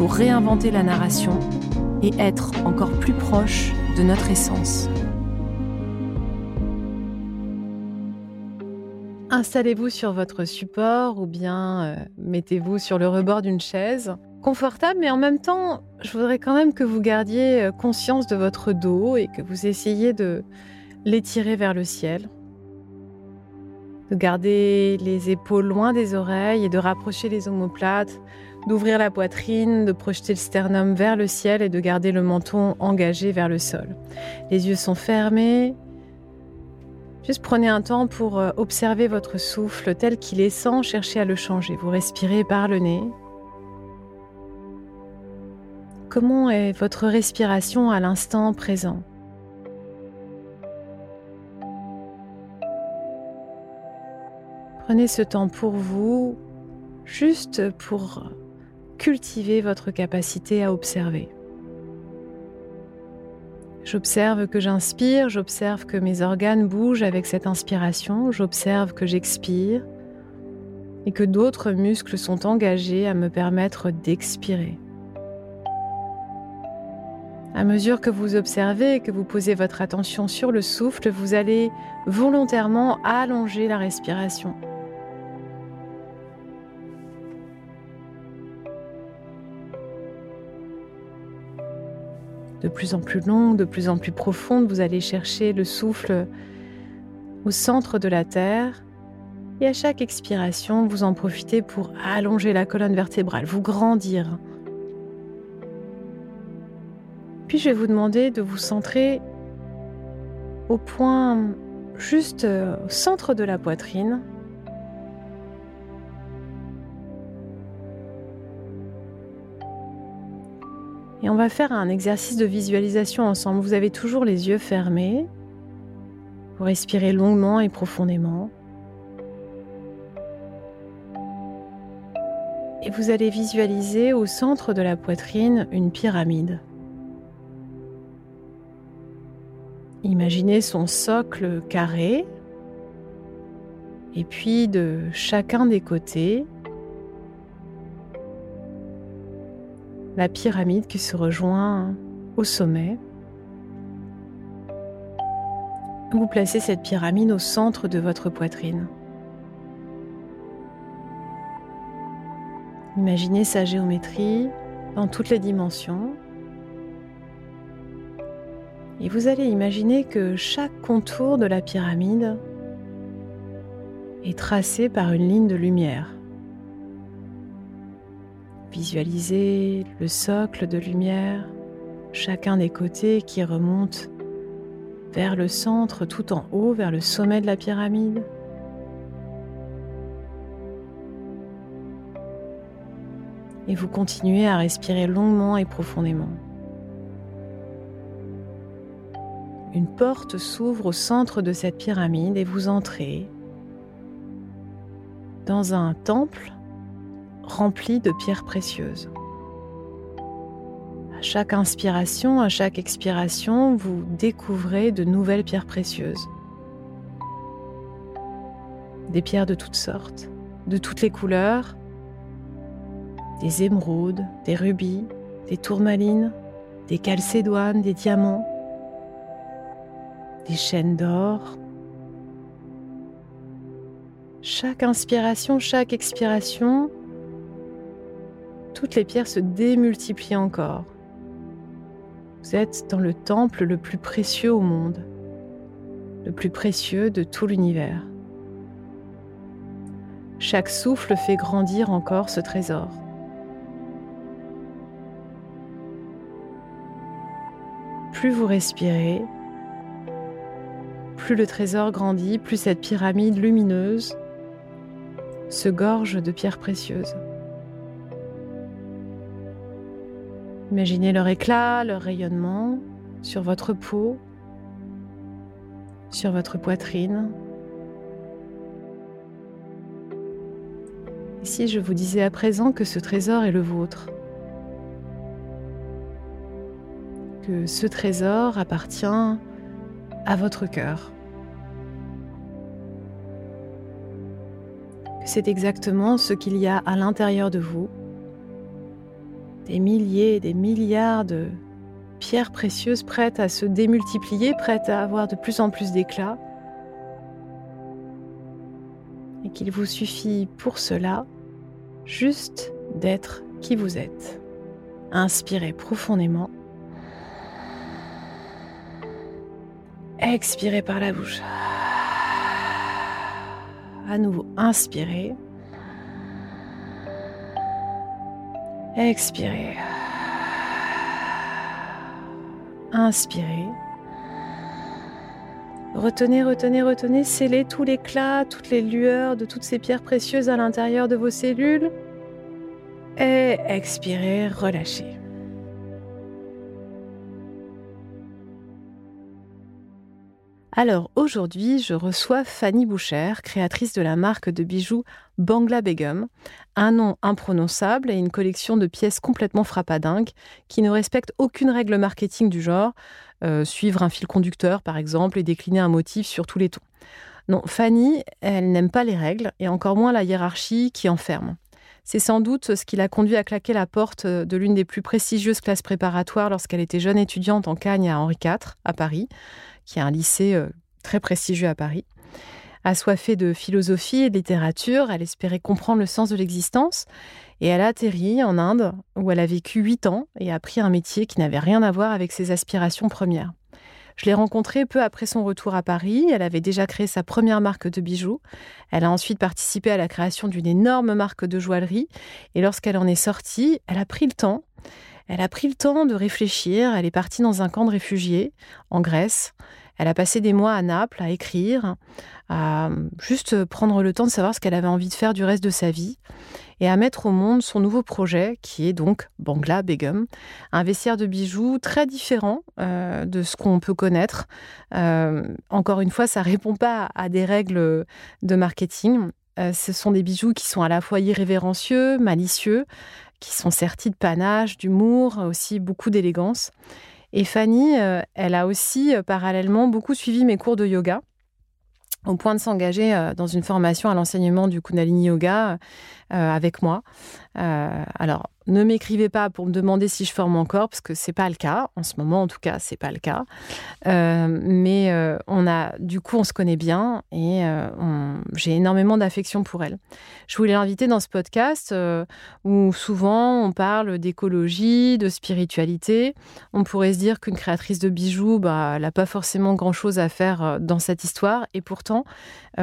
pour réinventer la narration et être encore plus proche de notre essence. Installez-vous sur votre support ou bien euh, mettez-vous sur le rebord d'une chaise. Confortable, mais en même temps, je voudrais quand même que vous gardiez euh, conscience de votre dos et que vous essayiez de l'étirer vers le ciel. De garder les épaules loin des oreilles et de rapprocher les omoplates, d'ouvrir la poitrine, de projeter le sternum vers le ciel et de garder le menton engagé vers le sol. Les yeux sont fermés, Juste prenez un temps pour euh, observer votre souffle tel qu'il est sans chercher à le changer. Vous respirez par le nez. Comment est votre respiration à l'instant présent? Prenez ce temps pour vous, juste pour cultiver votre capacité à observer. J'observe que j'inspire, j'observe que mes organes bougent avec cette inspiration, j'observe que j'expire et que d'autres muscles sont engagés à me permettre d'expirer. À mesure que vous observez et que vous posez votre attention sur le souffle, vous allez volontairement allonger la respiration. De plus en plus longue, de plus en plus profonde. Vous allez chercher le souffle au centre de la Terre. Et à chaque expiration, vous en profitez pour allonger la colonne vertébrale, vous grandir. Puis je vais vous demander de vous centrer au point juste au centre de la poitrine, Et on va faire un exercice de visualisation ensemble. Vous avez toujours les yeux fermés. Vous respirez longuement et profondément. Et vous allez visualiser au centre de la poitrine une pyramide. Imaginez son socle carré et puis de chacun des côtés, la pyramide qui se rejoint au sommet. Vous placez cette pyramide au centre de votre poitrine. Imaginez sa géométrie dans toutes les dimensions. Et vous allez imaginer que chaque contour de la pyramide est tracé par une ligne de lumière. Visualisez le socle de lumière, chacun des côtés qui remonte vers le centre tout en haut, vers le sommet de la pyramide. Et vous continuez à respirer longuement et profondément. Une porte s'ouvre au centre de cette pyramide et vous entrez dans un temple rempli de pierres précieuses. À chaque inspiration, à chaque expiration, vous découvrez de nouvelles pierres précieuses. Des pierres de toutes sortes, de toutes les couleurs, des émeraudes, des rubis, des tourmalines, des calcédoines, des diamants, des chaînes d'or. Chaque inspiration, chaque expiration, toutes les pierres se démultiplient encore. Vous êtes dans le temple le plus précieux au monde, le plus précieux de tout l'univers. Chaque souffle fait grandir encore ce trésor. Plus vous respirez, plus le trésor grandit, plus cette pyramide lumineuse se gorge de pierres précieuses. Imaginez leur éclat, leur rayonnement sur votre peau, sur votre poitrine. Et si je vous disais à présent que ce trésor est le vôtre, que ce trésor appartient à votre cœur, que c'est exactement ce qu'il y a à l'intérieur de vous, des milliers, des milliards de pierres précieuses prêtes à se démultiplier, prêtes à avoir de plus en plus d'éclat. Et qu'il vous suffit pour cela juste d'être qui vous êtes. Inspirez profondément. Expirez par la bouche. À nouveau, inspirez. Expirez. Inspirez. Retenez, retenez, retenez, scellez tout l'éclat, toutes les lueurs de toutes ces pierres précieuses à l'intérieur de vos cellules. Et expirez, relâchez. Alors aujourd'hui, je reçois Fanny Boucher, créatrice de la marque de bijoux Bangla Begum, un nom imprononçable et une collection de pièces complètement frappadingues qui ne respectent aucune règle marketing du genre, euh, suivre un fil conducteur par exemple et décliner un motif sur tous les tons. Non, Fanny, elle n'aime pas les règles et encore moins la hiérarchie qui enferme. C'est sans doute ce qui l'a conduit à claquer la porte de l'une des plus prestigieuses classes préparatoires lorsqu'elle était jeune étudiante en Cagne à Henri IV, à Paris qui est un lycée euh, très prestigieux à Paris. Assoiffée de philosophie et de littérature, elle espérait comprendre le sens de l'existence et elle a atterri en Inde où elle a vécu huit ans et a appris un métier qui n'avait rien à voir avec ses aspirations premières. Je l'ai rencontrée peu après son retour à Paris. Elle avait déjà créé sa première marque de bijoux. Elle a ensuite participé à la création d'une énorme marque de joaillerie. Et lorsqu'elle en est sortie, elle a pris le temps. Elle a pris le temps de réfléchir. Elle est partie dans un camp de réfugiés en Grèce. Elle a passé des mois à Naples à écrire, à juste prendre le temps de savoir ce qu'elle avait envie de faire du reste de sa vie et à mettre au monde son nouveau projet qui est donc Bangla Begum, un vestiaire de bijoux très différent euh, de ce qu'on peut connaître. Euh, encore une fois, ça répond pas à des règles de marketing. Euh, ce sont des bijoux qui sont à la fois irrévérencieux, malicieux, qui sont sertis de panache, d'humour, aussi beaucoup d'élégance. Et Fanny, euh, elle a aussi euh, parallèlement beaucoup suivi mes cours de yoga au point de s'engager euh, dans une formation à l'enseignement du Kundalini Yoga avec moi. alors, ne m'écrivez pas pour me demander si je forme encore, parce que c'est pas le cas. En ce moment, en tout cas, c'est pas le cas. Euh, mais euh, on a, du coup, on se connaît bien et euh, j'ai énormément d'affection pour elle. Je voulais l'inviter dans ce podcast où souvent on parle d'écologie, de spiritualité. On pourrait se dire qu'une créatrice de bijoux, bah, elle n'a pas forcément grand-chose à faire dans cette histoire. Et pourtant,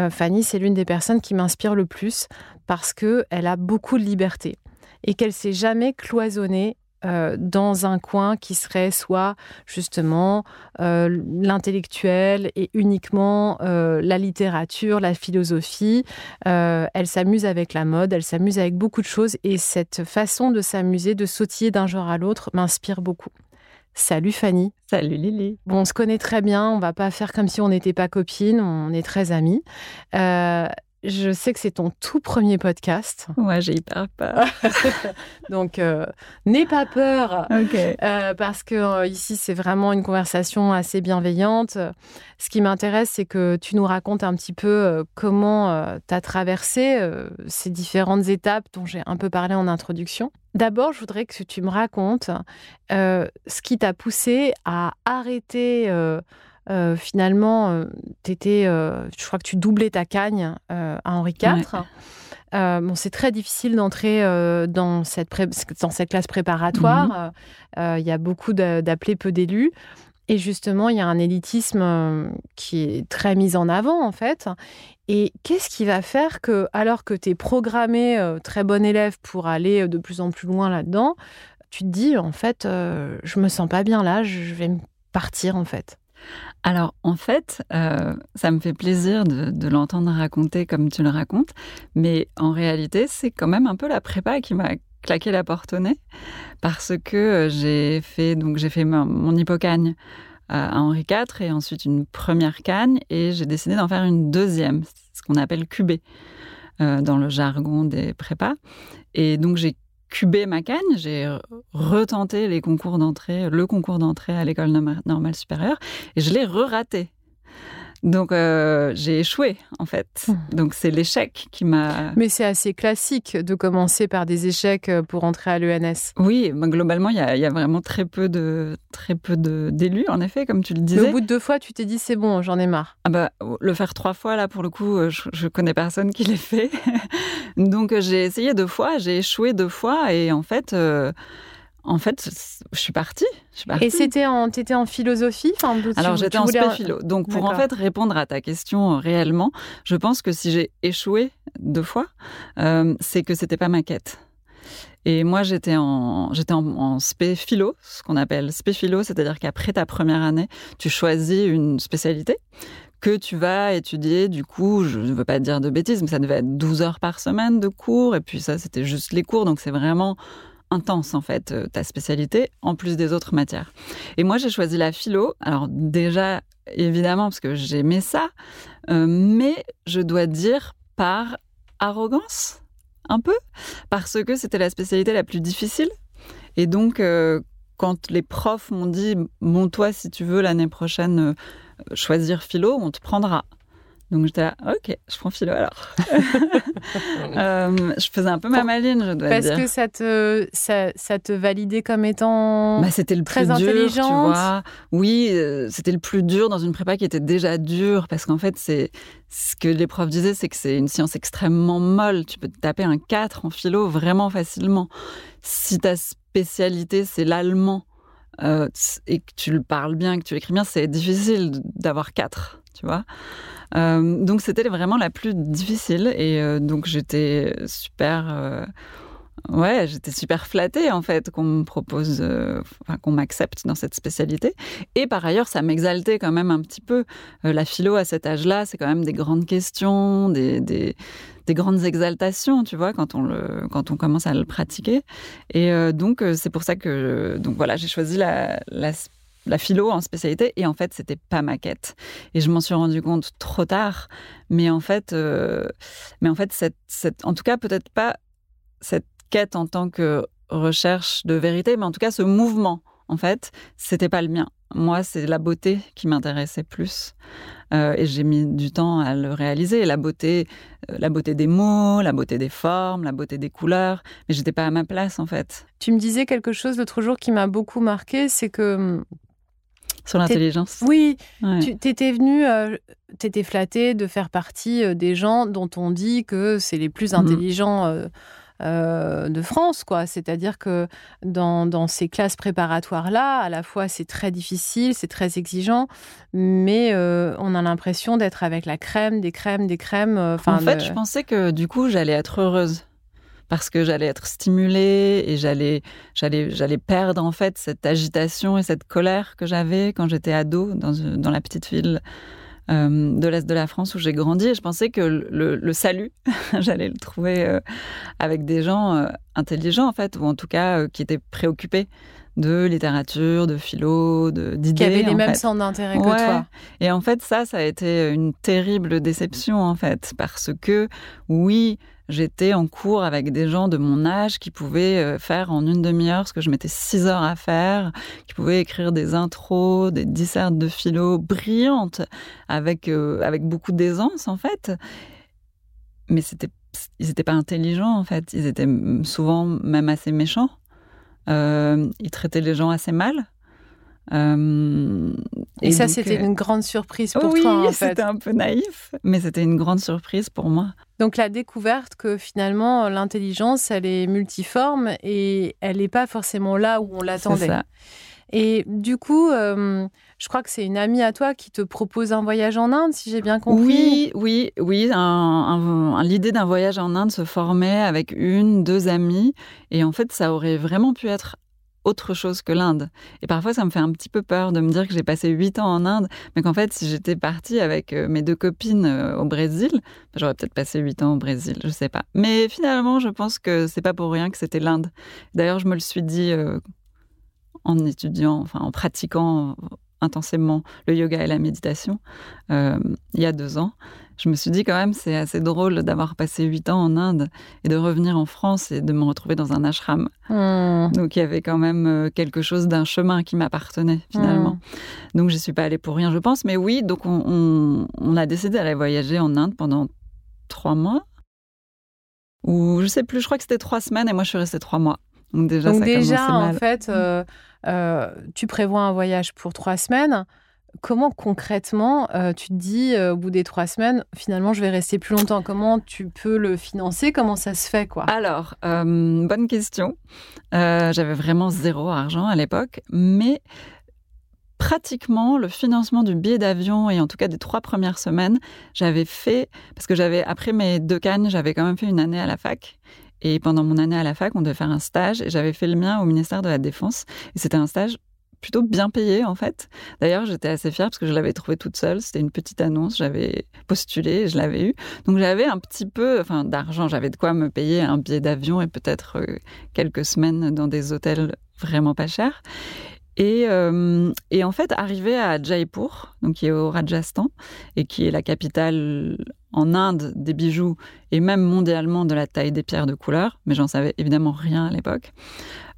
Fanny, c'est l'une des personnes qui m'inspire le plus parce qu'elle a beaucoup de liberté et qu'elle s'est jamais cloisonnée euh, dans un coin qui serait soit justement euh, l'intellectuel et uniquement euh, la littérature, la philosophie. elle s'amuse avec la mode, elle s'amuse avec beaucoup de choses et cette façon de s'amuser, de sautiller d'un genre à l'autre m'inspire beaucoup. Salut Fanny. Salut Lily. Bon, on se connaît très bien, on va pas faire comme si on n'était pas copines, on est très amis. Je sais que c'est ton tout premier podcast. Ouais, j'ai hyper peur. Donc, euh, n'aie pas peur. Ok. Euh, parce que euh, ici, c'est vraiment une conversation assez bienveillante. Ce qui m'intéresse, c'est que tu nous racontes un petit peu comment tu as traversé ces différentes étapes dont j'ai un peu parlé en introduction. D'abord, je voudrais que tu me racontes ce qui t'a poussé à arrêter. Euh, finalement, euh, t'étais, euh, je crois que tu doublais ta cagne euh, à Henri IV. Euh, bon, c'est très difficile d'entrer dans, cette pré- dans cette classe préparatoire. Euh, Il y a beaucoup d'appelés, peu d'élus. Et justement, il y a un élitisme qui est très mis en avant, en fait. Et qu'est-ce qui va faire que, alors que tu es programmé euh, très bon élève pour aller de plus en plus loin là-dedans, tu te dis, en fait, euh, je me sens pas bien là, je je vais me partir, en fait? Alors, en fait, euh, ça me fait plaisir de, l'entendre raconter comme tu le racontes, mais en réalité, c'est quand même un peu la prépa qui m'a claqué la porte au nez, parce que euh, j'ai fait donc j'ai fait mon, mon euh, à Henri IV et ensuite une première cagne, et j'ai décidé d'en faire une deuxième, ce qu'on appelle cubé dans le jargon des prépas. Et donc j'ai cubé ma cagne, j'ai retenté les concours d'entrée, le concours d'entrée à l'école norma- normale supérieure, et je l'ai re-raté. Donc euh, j'ai échoué en fait. Mmh. Donc c'est l'échec qui m'a. Mais c'est assez classique de commencer par des échecs euh, pour entrer à l'ENS. Oui, bah, globalement il y, a- il y a vraiment très peu de très peu de- d'élus en effet, comme tu le Mais disais. au bout de deux fois, tu t'es dit, c'est bon, j'en ai marre. Ah bah, le faire trois fois, là, pour le coup, euh, je, je connais personne qui l'ait fait. Donc, j'ai essayé deux fois, j'ai échoué deux fois, et en fait, euh, en fait, je suis partie. Je suis partie. Et c'était en, t'étais en philosophie enfin, tu- Alors, j'étais en voulais- spé-philo. Donc, pour en fait répondre à ta question euh, réellement, je pense que si j'ai échoué deux fois, euh, c'est que c'était pas ma quête. Et moi, j'étais en, j'étais en, en spé-philo, ce qu'on appelle spé-philo, c'est-à-dire qu'après ta première année, tu choisis une spécialité que tu vas étudier. Du coup, je ne veux pas te dire de bêtises, mais ça devait être 12 heures par semaine de cours. Et puis ça, c'était juste les cours. Donc, c'est vraiment intense, en fait, euh, ta spécialité, en plus des autres matières. Et moi, j'ai choisi la philo. Alors, déjà, évidemment, parce que j'aimais ça. euh, mais je dois dire par arrogance, un peu, parce que c'était la spécialité la plus difficile. Et donc, euh, quand les profs m'ont dit, bon, toi, si tu veux l'année prochaine choisir philo, on te prendra. Donc j'étais là, ok, je prends philo alors. Euh, je faisais un peu ma maline, je dois Parce dire. que ça te, ça, ça te validait comme étant. Bah, c'était le très plus dur, tu intelligente. vois. Oui, euh, c'était le plus dur dans une prépa qui était déjà dure parce qu'en fait, c'est ce que les profs disaient, c'est que c'est une science extrêmement molle. Tu peux te taper un 4 en philo vraiment facilement. Si ta spécialité c'est l'allemand euh, et que tu le parles bien, que tu l'écris bien, c'est difficile d'avoir 4, tu vois. Euh, donc c'était vraiment la plus difficile et euh, donc j'étais super euh, ouais j'étais super flattée en fait qu'on propose qu'on m'accepte dans cette spécialité. Et par ailleurs ça m'exaltait quand même un petit peu la philo à cet âge-là. C'est quand même des grandes questions des, des, des grandes exaltations tu vois quand on le quand on commence à le pratiquer. Et donc c'est pour ça que donc voilà j'ai choisi la la philo en spécialité et en fait c'était pas ma quête. Et je m'en suis rendu compte trop tard mais en fait euh, mais en fait cette, cette en tout cas peut-être pas cette quête en tant que recherche de vérité mais en tout cas ce mouvement en fait c'était pas le mien. Moi c'est la beauté qui m'intéressait plus Euh, et j'ai mis du temps à le réaliser. La beauté euh, la beauté des mots la beauté des formes la beauté des couleurs mais j'étais pas à ma place en fait. Tu me disais quelque chose l'autre jour qui m'a beaucoup marqué, c'est que sur l'intelligence oui, Ouais. tu t'étais venu, euh, t'étais flatté de faire partie euh, des gens dont on dit que c'est les plus Mhm. intelligents. euh, euh, de France, quoi. C'est-à-dire que dans, dans ces classes préparatoires-là, à la fois c'est très difficile, c'est très exigeant, mais euh, on a l'impression d'être avec la crème, des crèmes, des crèmes. euh, en fait, de- je pensais que du coup, j'allais être heureuse parce que j'allais être stimulée et j'allais, j'allais, j'allais perdre en fait cette agitation et cette colère que j'avais quand j'étais ado dans, dans la petite ville euh, de l'est de la France où j'ai grandi. Et je pensais que le, salut, j'allais le trouver euh, avec des gens euh, intelligents en fait, ou en tout cas qui étaient préoccupés de littérature, de philo, d'idées. Qui avaient les mêmes centres d'intérêt que toi. Et en fait, ça, ça a été une terrible déception, en fait, parce que, oui, j'étais en cours avec des gens de mon âge qui pouvaient euh, faire en une demi-heure ce que je mettais six heures à faire, qui pouvaient écrire des intros, des dissertes de philo brillantes, avec, euh, avec beaucoup d'aisance, en fait. Mais c'était, ils n'étaient pas intelligents, en fait. Ils étaient souvent même assez méchants. Euh, il traitait les gens assez mal. Euh, et, ça, c'était euh, une grande surprise pour toi, en fait. c'était un peu naïf, mais c'était une grande surprise pour moi. Donc la découverte que finalement l'intelligence, elle est multiforme et elle n'est pas forcément là où on l'attendait. Et du coup, euh, je crois que c'est une amie à toi qui te propose un voyage en Inde, si j'ai bien compris. Oui, oui, oui. L'idée d'un voyage en Inde se formait avec une, deux amies. Et en fait, ça aurait vraiment pu être autre chose que l'Inde. Et parfois, ça me fait un petit peu peur de me dire que j'ai passé huit ans en Inde, mais qu'en fait, si j'étais partie avec euh, mes deux copines euh, au Brésil, bah, j'aurais peut-être passé huit ans au Brésil, je sais pas. Mais finalement, je pense que c'est pas pour rien que c'était l'Inde. D'ailleurs, je me le suis dit en étudiant, enfin en pratiquant intensément le yoga et la méditation euh, il y a deux ans. Je me suis dit quand même c'est assez drôle d'avoir passé huit ans en Inde et de revenir en France et de me retrouver dans un ashram. Hmm. Donc il y avait quand même euh, quelque chose d'un chemin qui m'appartenait finalement. Donc hmm. Donc j'y suis pas allée pour rien je pense. Mais oui, donc on, on a décidé d'aller voyager en Inde pendant trois mois. Ou je sais plus, je crois que c'était trois semaines et moi je suis restée trois mois. Donc déjà, Donc déjà en fait, euh, euh, tu prévois un voyage pour trois semaines. Comment concrètement euh, tu te dis au bout des trois semaines, finalement, je vais rester plus longtemps? Comment tu peux le financer? Comment ça se fait quoi? Alors, bonne question. J'avais vraiment zéro argent à l'époque, mais pratiquement le financement du billet d'avion et en tout cas des trois premières semaines, j'avais fait, parce que j'avais, après mes deux cannes, j'avais quand même fait une année à la fac. Et pendant mon année à la fac, on devait faire un stage et j'avais fait le mien au ministère de la Défense. Et c'était un stage plutôt bien payé en fait. D'ailleurs, j'étais assez fière parce que je l'avais trouvé toute seule. C'était une petite annonce, j'avais postulé et je l'avais eu. Donc j'avais un petit peu enfin, d'argent, j'avais de quoi me payer un billet d'avion et peut-être euh, quelques semaines dans des hôtels vraiment pas chers. Et, euh, et, en fait, arrivé à Jaipur, donc qui est au Rajasthan, et qui est la capitale en Inde des bijoux, et même mondialement de la taille des pierres de couleur, mais j'en savais évidemment rien à l'époque,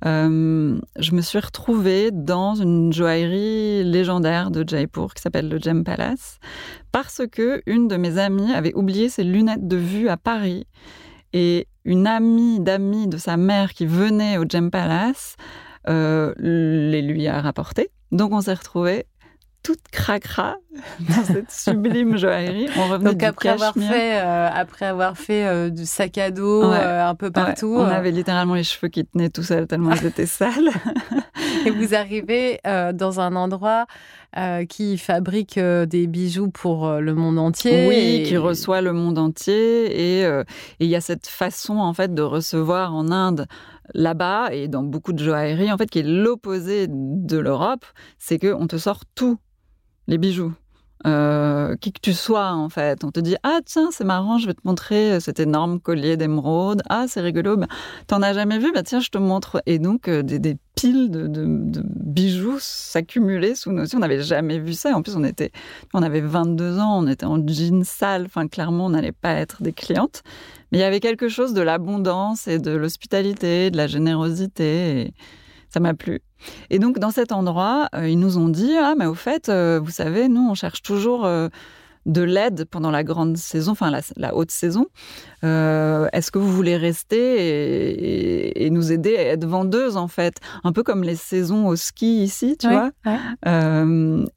euh, je me suis retrouvée dans une joaillerie légendaire de Jaipur qui s'appelle le Gem Palace, parce que une de mes amies avait oublié ses lunettes de vue à Paris, et une amie d'amis de sa mère qui venait au Gem Palace euh, les lui a rapporté. Donc on s'est retrouvés toute cracra dans cette sublime joaillerie. On revenait Donc après avoir, fait, euh, après avoir fait euh, du sac à dos un peu partout. On avait littéralement les cheveux qui tenaient tout seuls tellement ils étaient sales. Et vous arrivez dans un endroit qui fabrique des bijoux pour le monde entier. Oui, qui reçoit le monde entier. Et il y a cette façon en fait de recevoir en Inde là-bas et dans beaucoup de joailleries, en fait, qui est l'opposé de l'Europe, c'est qu'on te sort tous les bijoux. Euh, qui que tu sois en fait. On te dit ah tiens c'est marrant je vais te montrer cet énorme collier d'émeraude. Ah c'est rigolo. Ben, t'en as jamais vu? Bah tiens je te montre. Et donc euh, des, piles de, bijoux s'accumulaient sous nos yeux. On n'avait jamais vu ça. En plus on était on avait 22 ans. On était en jean sale. Enfin clairement on n'allait pas être des clientes. Mais il y avait quelque chose de l'abondance et de l'hospitalité de la générosité ça m'a plu. Et donc, dans cet endroit, euh, ils nous ont dit Ah, mais au fait, euh, vous savez, nous, on cherche toujours euh, de l'aide pendant la grande saison, enfin la, haute saison. Est-ce que vous voulez rester et, nous aider à être vendeuse, en fait? Un peu comme les saisons au ski ici, tu vois.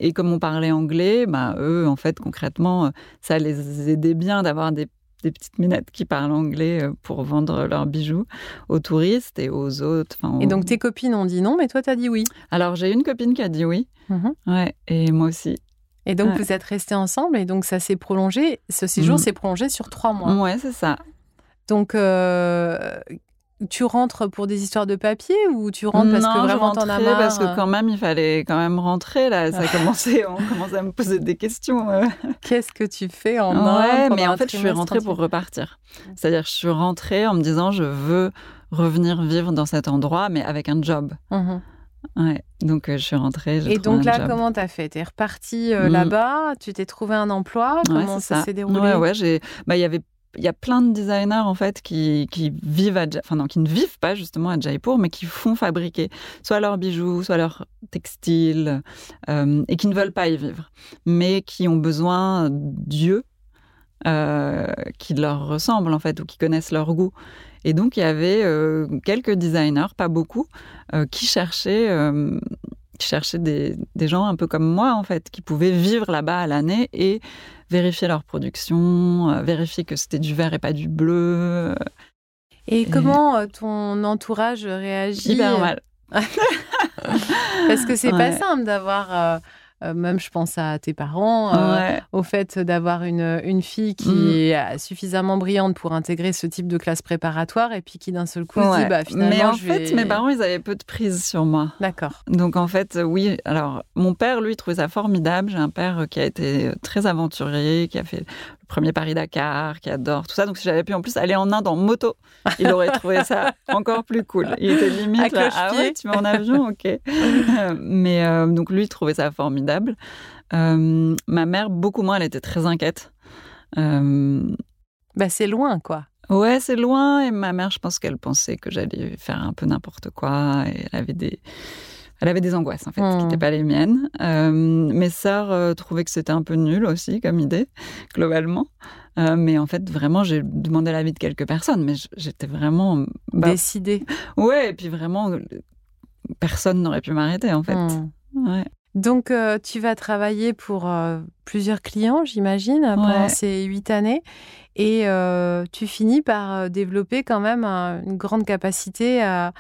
Et comme on parlait anglais, bah, eux, en fait, concrètement, ça les aidait bien d'avoir des des petites minettes qui parlent anglais euh, pour vendre leurs bijoux aux touristes et aux autres. Et donc tes copines ont dit non, mais toi, tu as dit oui Alors j'ai une copine qui a dit oui. Mhm. Ouais, et moi aussi. Et donc vous êtes restés ensemble et donc ça s'est prolongé. Ce séjour mm. s'est prolongé sur trois mois. Ouais, c'est ça. Donc, euh, tu rentres pour des histoires de papier ou tu rentres parce que vraiment t'en as marre parce que quand même il fallait quand même rentrer là. Ça a commencé, on commençait à me poser des questions. Euh. Qu'est-ce que tu fais en Ouais, mais en fait je suis rentrée pour repartir. C'est-à-dire je suis rentrée en me disant je veux revenir vivre dans cet endroit, mais avec un job. Mmh ouais. Donc je suis rentrée. Et donc là, comment t'as fait? T'es repartie mmh. là-bas Tu t'es trouvé un emploi? Comment ça, s'est déroulé? Ouais, ouais. J'ai, bah, il y avait il y a plein de designers en fait qui, qui vivent à, enfin non, qui ne vivent pas justement à Jaipur, mais qui font fabriquer soit leurs bijoux, soit leurs textiles, euh, et qui ne veulent pas y vivre, mais qui ont besoin d'yeux euh, qui leur ressemblent en fait ou qui connaissent leur goût. Et donc il y avait euh, quelques designers, pas beaucoup, qui cherchaient cherchaient des, des, gens un peu comme moi, en fait, qui pouvaient vivre là-bas à l'année et vérifier leur production, euh, vérifier que c'était du vert et pas du bleu. Et, comment euh, ton entourage réagit Hyper mal. Parce que c'est pas simple d'avoir euh, même je pense à tes parents, euh, au fait d'avoir une, une fille qui mm. est suffisamment brillante pour intégrer ce type de classe préparatoire et puis qui d'un seul coup se dit bah finalement Mais en fait, mes parents, ils avaient peu de prise sur moi. D'accord. Donc en fait, oui, alors mon père, lui, trouvait ça formidable. J'ai un père qui a été très aventurier, qui a fait premier Paris-Dakar, qui adore tout ça. Donc, si j'avais pu en plus aller en Inde en moto, il aurait trouvé ça encore plus cool. Il était limite là, ah ouais, tu vas en avion, ok. Mais euh, donc, lui, il trouvait ça formidable. Euh, ma mère, beaucoup moins, elle était très inquiète. Euh, bah, c'est loin, quoi. Ouais, c'est loin. Et ma mère, je pense qu'elle pensait que j'allais faire un peu n'importe quoi. Et elle avait des elle avait des angoisses, en fait, qui n'étaient hmm. pas les miennes. Euh, mes sœurs euh, trouvaient que c'était un peu nul aussi, comme idée, globalement. Euh, mais en fait, vraiment, j'ai demandé l'avis de quelques personnes, mais j'étais vraiment... Bah, Décidée. Ouais, et puis vraiment, personne n'aurait pu m'arrêter, en fait. Hmm. Donc, tu vas travailler pour plusieurs clients, j'imagine, pendant ces huit années. Et euh, tu finis par euh, développer quand même une grande capacité à,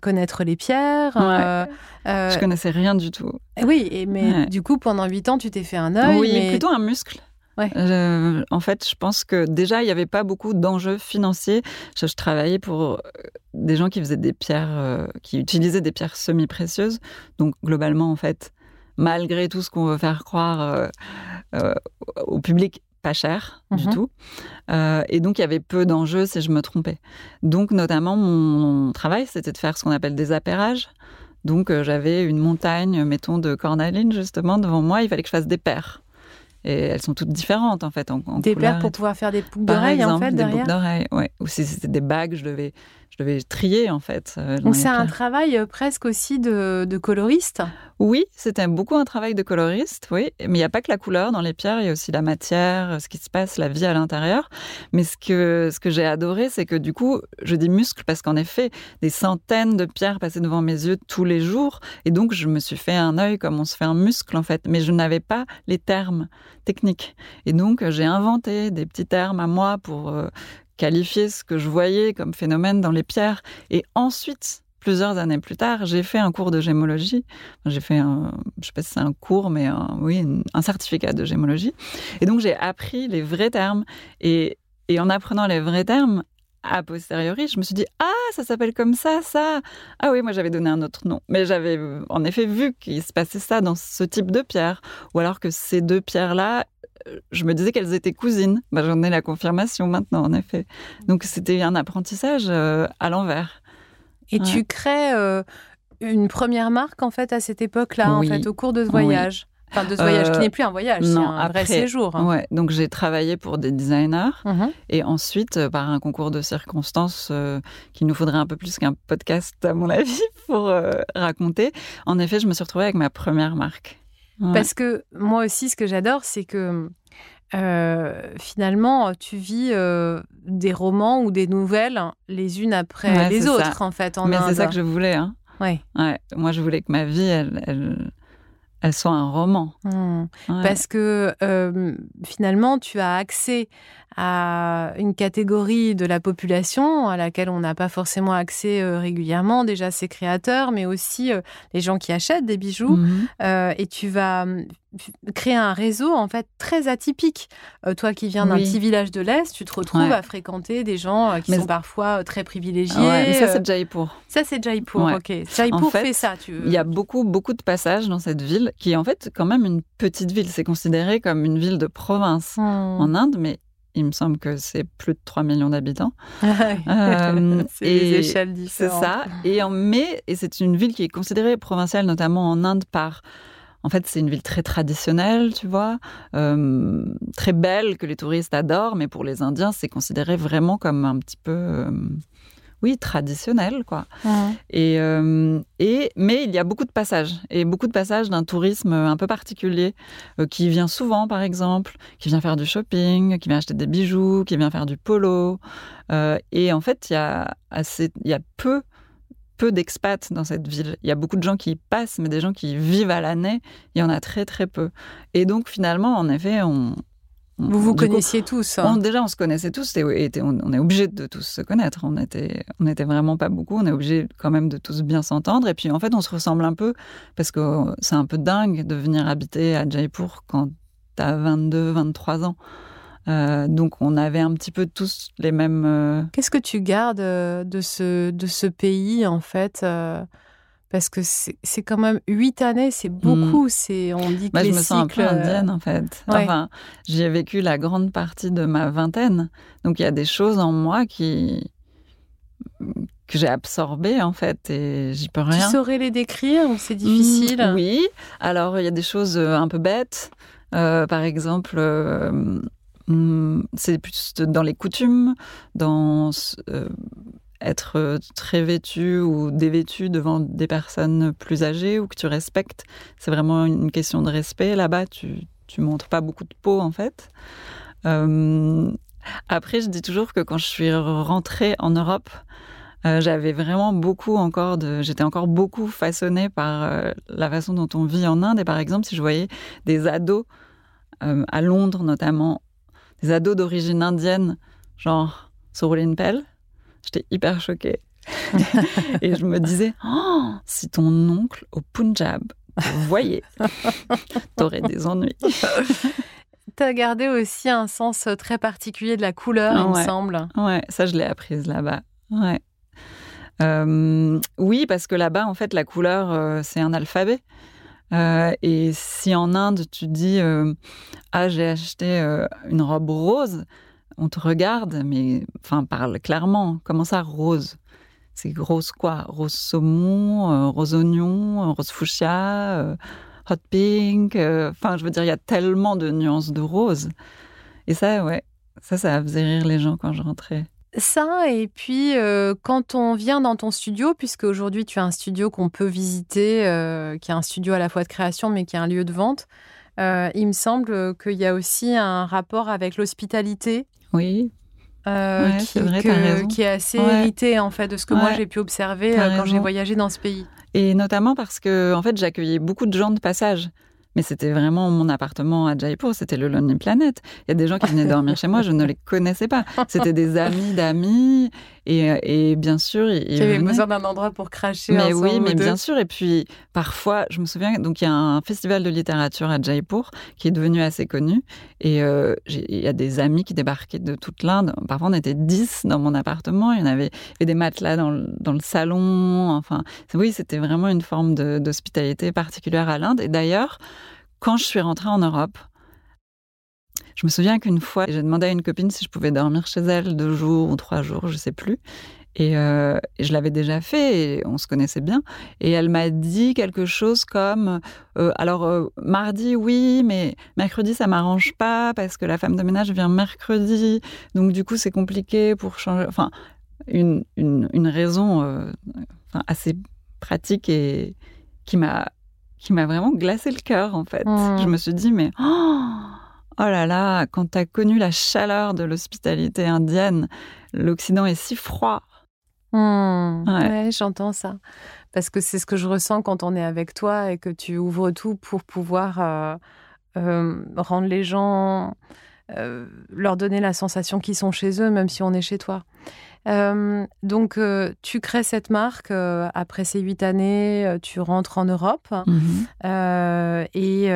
connaître les pierres. Euh, Je connaissais rien du tout. Oui, mais du coup, pendant huit ans, tu t'es fait un œil. Oui, mais... plutôt un muscle. en fait, je pense que déjà, il n'y avait pas beaucoup d'enjeux financiers. Je, travaillais pour des gens qui faisaient des pierres, qui utilisaient des pierres semi-précieuses. Donc, globalement, en fait, malgré tout ce qu'on veut faire croire au public, pas cher du mhm. tout. Euh, et donc, il y avait peu d'enjeux si je me trompais. Donc, notamment, mon, travail, c'était de faire ce qu'on appelle des appairages. Donc, euh, j'avais une montagne, mettons, de cornaline, justement, devant moi. Il fallait que je fasse des paires. Et elles sont toutes différentes, en fait. En, des paires pour pouvoir faire des boucles d'oreilles, en fait, derrière Des boucles d'oreilles, ouais. Ou si c'était des bagues, je devais je devais trier en fait. Euh, Donc c'est un travail euh, presque aussi de, coloriste Oui, c'était beaucoup un travail de coloriste, oui. Mais il n'y a pas que la couleur dans les pierres, il y a aussi la matière, ce qui se passe, la vie à l'intérieur. Mais ce que, ce que j'ai adoré, c'est que du coup, je dis muscle parce qu'en effet, des centaines de pierres passaient devant mes yeux tous les jours. Et donc, je me suis fait un œil comme on se fait un muscle en fait. Mais je n'avais pas les termes techniques. Et donc, j'ai inventé des petits termes à moi pour euh, qualifier ce que je voyais comme phénomène dans les pierres. Et ensuite, plusieurs années plus tard, j'ai fait un cours de gémologie. J'ai fait un, je sais pas si c'est un cours, mais oui, un certificat de gémologie. Et donc, j'ai appris les vrais termes. Et en apprenant les vrais termes, a posteriori, je me suis dit ah ça s'appelle comme ça ça ah oui moi j'avais donné un autre nom mais j'avais en effet vu qu'il se passait ça dans ce type de pierre ou alors que ces deux pierres là je me disais qu'elles étaient cousines. Bah, J'en ai la confirmation maintenant, en effet. Donc c'était un apprentissage euh, à l'envers. Et tu crées euh, une première marque en fait à cette époque-là, en fait, au cours de ce voyage? Enfin, de ce voyage qui euh, n'est plus un voyage, c'est un vrai séjour. Hein. Ouais, donc j'ai travaillé pour des designers mhm. et ensuite, par un concours de circonstances qu'il nous faudrait un peu plus qu'un podcast, à mon avis, pour raconter, en effet, je me suis retrouvée avec ma première marque. Parce que moi aussi, ce que j'adore, c'est que euh, finalement, tu vis euh, des romans ou des nouvelles les unes après les autres, en fait. Mais c'est ça que je voulais. Hein. Ouais. Moi, je voulais que ma vie, elle, elle, soit un roman. Mmh. Parce que euh, finalement, tu as accès à une catégorie de la population à laquelle on n'a pas forcément accès euh, régulièrement, déjà ces créateurs, mais aussi euh, les gens qui achètent des bijoux. Euh, et tu vas créer un réseau en fait très atypique. toi qui viens d'un petit village de l'Est, tu te retrouves à fréquenter des gens qui sont parfois très privilégiés. Ouais, ça c'est Jaipur. Ça c'est Jaipur, ok. Jaipur fait, ça. Il y a beaucoup beaucoup de passages dans cette ville qui est en fait quand même une petite ville. C'est considéré comme une ville de province hmm. en Inde, mais il me semble que c'est plus de 3 millions d'habitants. euh, c'est des échelles différentes. C'est ça. Et en mai, et c'est une ville qui est considérée provinciale, notamment en Inde, par en fait, c'est une ville très traditionnelle, tu vois, euh, très belle, que les touristes adorent, mais pour les Indiens, c'est considéré vraiment comme un petit peu, euh, oui, traditionnel, quoi. Et, euh, et, mais il y a beaucoup de passages, et beaucoup de passages d'un tourisme un peu particulier, qui vient souvent, par exemple, qui vient faire du shopping, qui vient acheter des bijoux, qui vient faire du polo. et en fait, il y a assez, il y a peu peu d'expats dans cette ville. Il y a beaucoup de gens qui y passent, mais des gens qui vivent à l'année, il y en a très très peu. Et donc finalement, en effet, on... vous vous connaissiez tous. Hein. déjà, on se connaissait tous et, on, est obligé de tous se connaître. On était, on était vraiment pas beaucoup. On est obligé quand même de tous bien s'entendre. Et puis en fait, on se ressemble un peu parce que c'est un peu dingue de venir habiter à Jaipur quand tu as 22, 23 ans. Euh, donc on avait un petit peu tous les mêmes. Euh, Qu'est-ce que tu gardes euh, de ce, de ce pays en fait Parce que c'est quand même huit années, c'est hmm. beaucoup. C'est on dit que Moi, je me sens un peu indienne en fait. Enfin, j'y ai vécu la grande partie de ma vingtaine, donc il y a des choses en moi qui que j'ai absorbées en fait et j'y peux rien. Tu saurais les décrire c'est difficile? Hmm, Oui. Alors il y a des choses un peu bêtes. par exemple, c'est plus dans les coutumes, dans euh, être très vêtu ou dévêtu devant des personnes plus âgées ou que tu respectes. C'est vraiment une question de respect. Là-bas, tu, tu montres pas beaucoup de peau, en fait. Euh, après, je dis toujours que quand je suis rentrée en Europe, euh, j'avais vraiment beaucoup encore. J'étais encore beaucoup façonnée par la façon dont on vit en Inde. Et par exemple, si je voyais des ados à Londres notamment des ados d'origine indienne, genre se rouler une pelle. J'étais hyper choquée. et je me disais, oh, si ton oncle au Punjab te voyait, t'aurais des ennuis. Tu as gardé aussi un sens très particulier de la couleur, il me semble. Ouais, ça je l'ai apprise là-bas. Ouais. Euh, oui, parce que là-bas, en fait, la couleur, euh, c'est un alphabet. Euh, et si en Inde, tu dis euh, Ah, j'ai acheté euh, une robe rose, on te regarde, mais enfin, parle clairement. Comment ça, rose? C'est rose quoi? Rose saumon, rose oignon, rose fuchsia, hot pink. Enfin, je veux dire, il y a tellement de nuances de rose. Et ça, ouais, ça, ça faisait rire les gens quand je rentrais. Ça, et puis euh, quand on vient dans ton studio, puisque aujourd'hui tu as un studio qu'on peut visiter, euh, qui est un studio à la fois de création, mais qui est un lieu de vente, euh, il me semble qu'il y a aussi un rapport avec l'hospitalité. Oui. qui, vrai, qui, est assez hérité en fait de ce que moi j'ai pu observer quand j'ai voyagé dans ce pays. Et notamment parce que en fait j'accueillais beaucoup de gens de passage. Mais c'était vraiment mon appartement à Jaipur, c'était le Lonely Planet. Il y a des gens qui venaient dormir chez moi, je ne les connaissais pas. C'était des amis d'amis. Et, bien sûr, ils. Tu avais besoin d'un endroit pour cracher. Mais oui, mais bien sûr. Et puis, parfois, je me souviens, donc il y a un festival de littérature à Jaipur qui est devenu assez connu. Et euh, il y a des amis qui débarquaient de toute l'Inde. Parfois, on était dix dans mon appartement. Il y en avait, des matelas dans le, dans le salon. Enfin, oui, c'était vraiment une forme d'hospitalité particulière à l'Inde. Et d'ailleurs, quand je suis rentrée en Europe, je me souviens qu'une fois, j'ai demandé à une copine si je pouvais dormir chez elle deux jours ou trois jours, je sais plus. Et, euh, je l'avais déjà fait et on se connaissait bien. Et elle m'a dit quelque chose comme euh, Alors, euh, mardi, oui, mais mercredi, ça m'arrange pas parce que la femme de ménage vient mercredi. Donc, du coup, c'est compliqué pour changer. Enfin, une, une, raison assez pratique et qui m'a qui m'a vraiment glacé le cœur, en fait. Mmh. Je me suis dit, mais oh, oh là là, quand tu as connu la chaleur de l'hospitalité indienne, l'Occident est si froid. Mmh. Ouais, j'entends ça. Parce que c'est ce que je ressens quand on est avec toi et que tu ouvres tout pour pouvoir euh, euh, rendre les gens, euh, leur donner la sensation qu'ils sont chez eux, même si on est chez toi. Euh, donc, euh, tu crées cette marque. Euh, après ces huit années, tu rentres en Europe. Mhm. et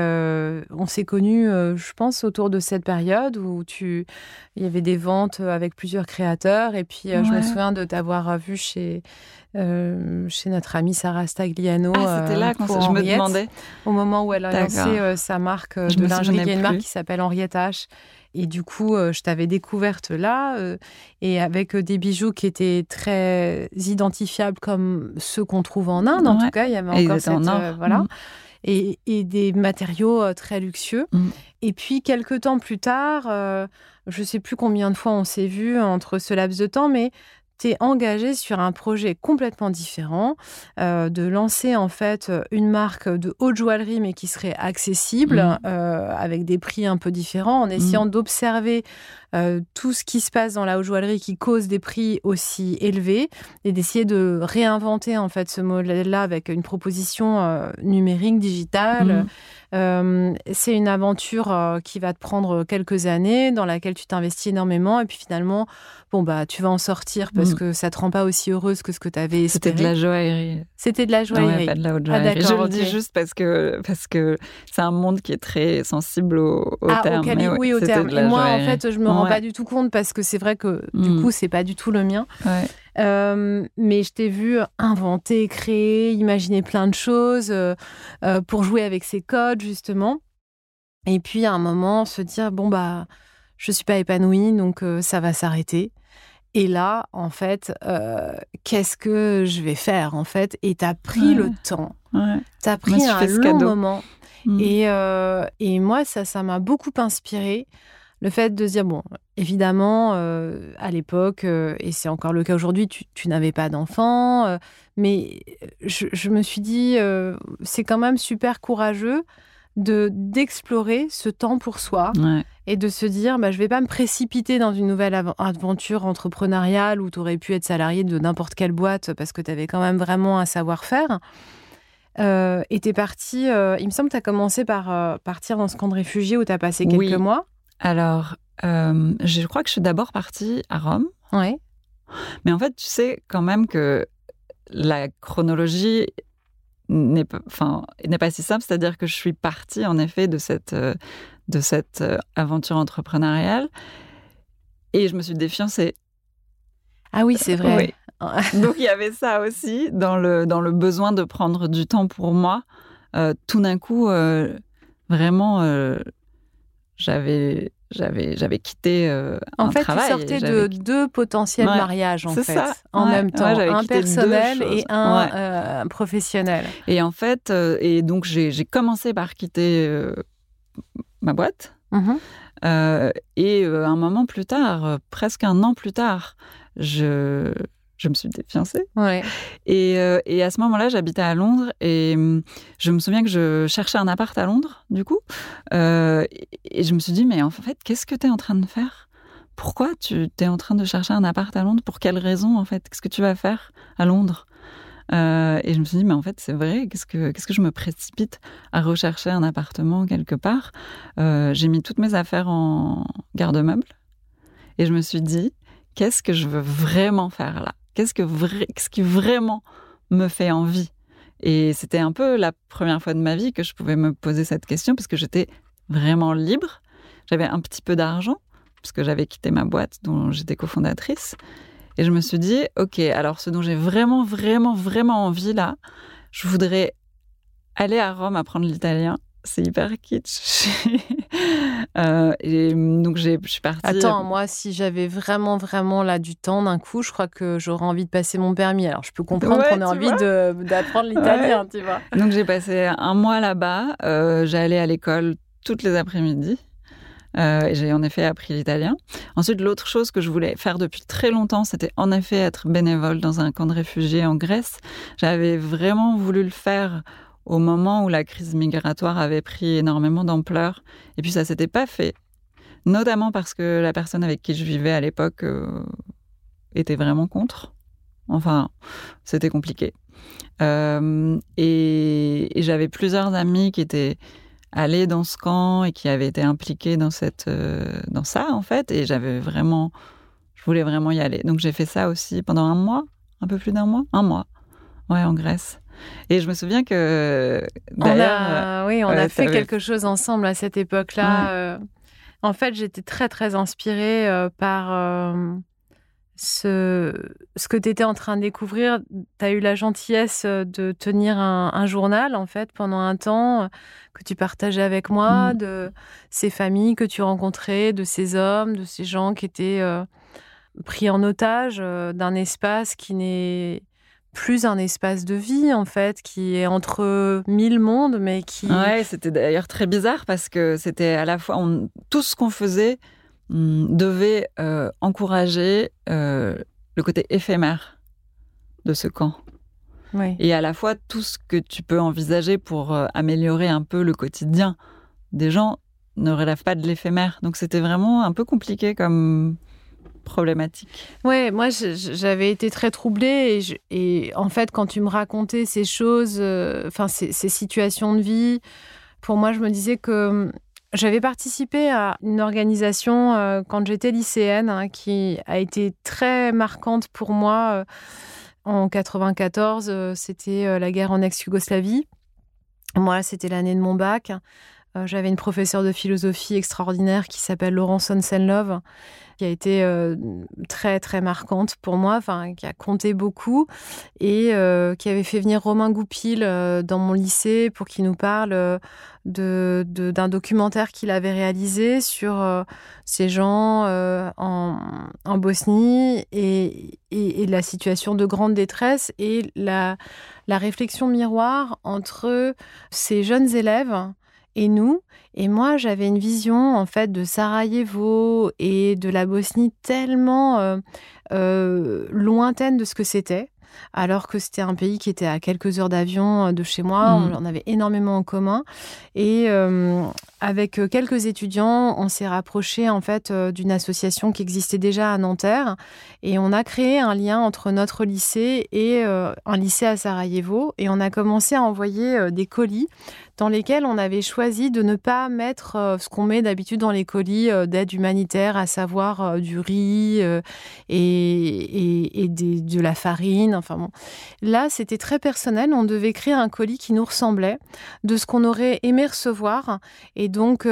on s'est connus, je pense, autour de cette période où tu... il y avait des ventes avec plusieurs créateurs. Et puis, je me souviens de t'avoir vu chez chez notre amie Sarah Stagliano. Ah, c'était là quand je me demandais. Au moment où elle a lancé sa marque de lingerie, il y a une marque qui s'appelle Henriette H. Et du coup, je t'avais découverte là, et avec des bijoux qui étaient très identifiables comme ceux qu'on trouve en Inde. En tout cas, il y avait encore cette, voilà. Mmh et, des matériaux euh, très luxueux. Mm. Et puis, quelques temps plus tard, euh, je ne sais plus combien de fois on s'est vu entre ce laps de temps, mais engagé sur un projet complètement différent, euh, de lancer en fait une marque de haute joaillerie mais qui serait accessible, mm. avec des prix un peu différents, en essayant mm. d'observer tout ce qui se passe dans la haute joaillerie qui cause des prix aussi élevés et d'essayer de réinventer en fait ce modèle-là avec une proposition numérique, digitale. Mmh. Euh, c'est une aventure euh, qui va te prendre quelques années, dans laquelle tu t'investis énormément, et puis finalement, bon bah, tu vas en sortir parce mmh. que ça te rend pas aussi heureuse que ce que tu avais espéré. C'était de la joaillerie. C'était de la joaillerie. pas de la haute ah, joaillerie. je le dis juste parce que parce que c'est un monde qui est très sensible au, au ah, terme. oui, au terme. Et moi, en fait, je me rends pas du tout compte parce que c'est vrai que du mmh. coup, c'est pas du tout le mien. Ouais. Euh, mais je t'ai vu inventer, créer, imaginer plein de choses euh, euh, pour jouer avec ces codes, justement. Et puis, à un moment, se dire, bon, bah, je suis pas épanouie, donc ça va s'arrêter. Et là, en fait, qu'est-ce que je vais faire, en fait? Et tu as pris le temps. Tu as pris un long moment. Mm. Et, et moi, ça, ça m'a beaucoup inspiré le fait de dire, bon, évidemment, euh, à l'époque, euh, et c'est encore le cas aujourd'hui, tu, n'avais pas d'enfant, euh, mais je, me suis dit, c'est quand même super courageux de d'explorer ce temps pour soi et de se dire, bah, je vais pas me précipiter dans une nouvelle aventure entrepreneuriale où tu aurais pu être salarié de n'importe quelle boîte parce que tu avais quand même vraiment un savoir-faire. et tu es parti, il me semble que tu as commencé par partir dans ce camp de réfugiés où tu as passé quelques mois. Alors, euh, je crois que je suis d'abord partie à Rome. Oui. Mais en fait, tu sais quand même que la chronologie n'est pas, enfin, n'est pas si simple. C'est-à-dire que je suis partie, en effet, de cette, euh, de cette euh, aventure entrepreneuriale et je me suis défiancée. Ah oui, c'est vrai. Donc il y avait ça aussi dans le, dans le besoin de prendre du temps pour moi. tout d'un coup, vraiment, j'avais j'avais j'avais quitté euh, en un fait, travail. En fait, tu sortais de deux potentiels mariages en fait, en même temps, un personnel et un euh, professionnel. Et en fait, euh, et donc j'ai commencé par quitter ma boîte. Mmh et un moment plus tard, presque un an plus tard, je je me suis défiancée. Ouais. Et, euh, et, à ce moment-là, j'habitais à Londres et je me souviens que je cherchais un appart à Londres, du coup. Euh, et je me suis dit, mais en fait, qu'est-ce que tu es en train de faire? Pourquoi tu es en train de chercher un appart à Londres? Pour quelle raison, en fait? Qu'est-ce que tu vas faire à Londres? Euh, et je me suis dit, mais en fait, c'est vrai, qu'est-ce que, qu'est-ce que je me précipite à rechercher un appartement quelque part? J'ai mis toutes mes affaires en garde-meuble et je me suis dit, qu'est-ce que je veux vraiment faire là? Qu'est-ce que ce qui vraiment me fait envie? Et c'était un peu la première fois de ma vie que je pouvais me poser cette question parce que j'étais vraiment libre. J'avais un petit peu d'argent parce que j'avais quitté ma boîte dont j'étais cofondatrice. Et je me suis dit, OK, alors ce dont j'ai vraiment, vraiment, vraiment envie là, je voudrais aller à Rome apprendre l'italien c'est hyper kitsch. euh, et donc je suis partie. Attends, moi, si j'avais vraiment, vraiment là du temps d'un coup, je crois que j'aurais envie de passer mon permis. Alors, je peux comprendre qu'on ait envie d'apprendre l'italien, tu vois. Donc, j'ai passé un mois là-bas. Euh, J'allais à l'école toutes les après-midi. Euh, et j'ai en effet appris l'italien. Ensuite, l'autre chose que je voulais faire depuis très longtemps, c'était en effet être bénévole dans un camp de réfugiés en Grèce. J'avais vraiment voulu le faire au moment où la crise migratoire avait pris énormément d'ampleur. Et puis ça s'était pas fait, notamment parce que la personne avec qui je vivais à l'époque euh, était vraiment contre. Enfin, c'était compliqué. Euh, et, j'avais plusieurs amis qui étaient allés dans ce camp et qui avaient été impliqués dans cette, euh, dans ça en fait. Et j'avais vraiment, je voulais vraiment y aller. Donc j'ai fait ça aussi pendant un mois, un peu plus d'un mois, un mois, ouais, en Grèce. Et je me souviens que d'ailleurs, oui, on a fait quelque chose ensemble à cette époque-là. Euh. en fait, j'étais très très inspirée euh, par euh, ce, ce que tu étais en train de découvrir, tu as eu la gentillesse de tenir un, journal, en fait, pendant un temps que tu partageais avec moi, mmh. de ces familles que tu rencontrais, de ces hommes, de ces gens qui étaient pris en otage d'un espace qui n'est plus un espace de vie en fait qui est entre mille mondes mais qui ouais c'était d'ailleurs très bizarre parce que c'était à la fois tout ce qu'on faisait devait euh, encourager euh, le côté éphémère de ce camp. Et à la fois tout ce que tu peux envisager pour euh, améliorer un peu le quotidien des gens ne relève pas de l'éphémère. Donc c'était vraiment un peu compliqué comme problématique. Ouais, moi j'avais été très troublée et, en fait quand tu me racontais ces choses, euh, enfin ces, situations de vie, pour moi je me disais que hum, j'avais participé à une organisation euh, quand j'étais lycéenne hein, qui a été très marquante pour moi. Euh, en 94, c'était la guerre en ex-Yougoslavie. Moi, c'était l'année de mon bac. J'avais une professeure de philosophie extraordinaire qui s'appelle Laurence Sonsenlove qui a été euh, très très marquante pour moi, qui a compté beaucoup et euh, qui avait fait venir Romain Goupil euh, dans mon lycée pour qu'il nous parle de, d'un documentaire qu'il avait réalisé sur ces gens en, Bosnie et, et, la situation de grande détresse et la, la réflexion miroir entre ces jeunes élèves et nous. Et moi, j'avais une vision en fait de Sarajevo et de la Bosnie tellement euh, euh, lointaine de ce que c'était alors que c'était un pays qui était à quelques heures d'avion euh, de chez moi. Mmh. On en avait énormément en commun. Et euh, avec quelques étudiants, on s'est rapproché en fait d'une association qui existait déjà à Nanterre et on a créé un lien entre notre lycée et un lycée à Sarajevo et on a commencé à envoyer des colis dans lesquels on avait choisi de ne pas mettre ce qu'on met d'habitude dans les colis d'aide humanitaire, à savoir du riz et, de la farine, Enfin bon. Là, c'était très personnel. On devait créer un colis qui nous ressemblait, de ce qu'on aurait aimé recevoir. Et donc,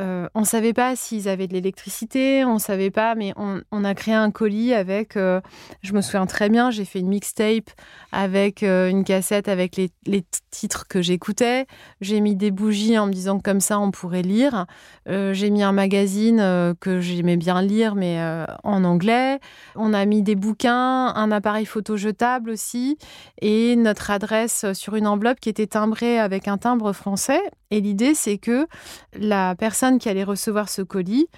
euh, on ne savait pas s'ils avaient de l'électricité, on ne savait pas, mais on, a créé un colis avec, euh, je me souviens très bien, j'ai fait une mixtape avec euh, une cassette avec les, titres que j'écoutais. J'ai mis des bougies en me disant que comme ça on pourrait lire. j'ai mis un magazine que j'aimais bien lire, mais en anglais. On a mis des bouquins, un appareil photo jetable aussi, et notre adresse sur une enveloppe qui était timbrée avec un timbre français. Et l'idée, c'est que la personne qui allait recevoir ce colis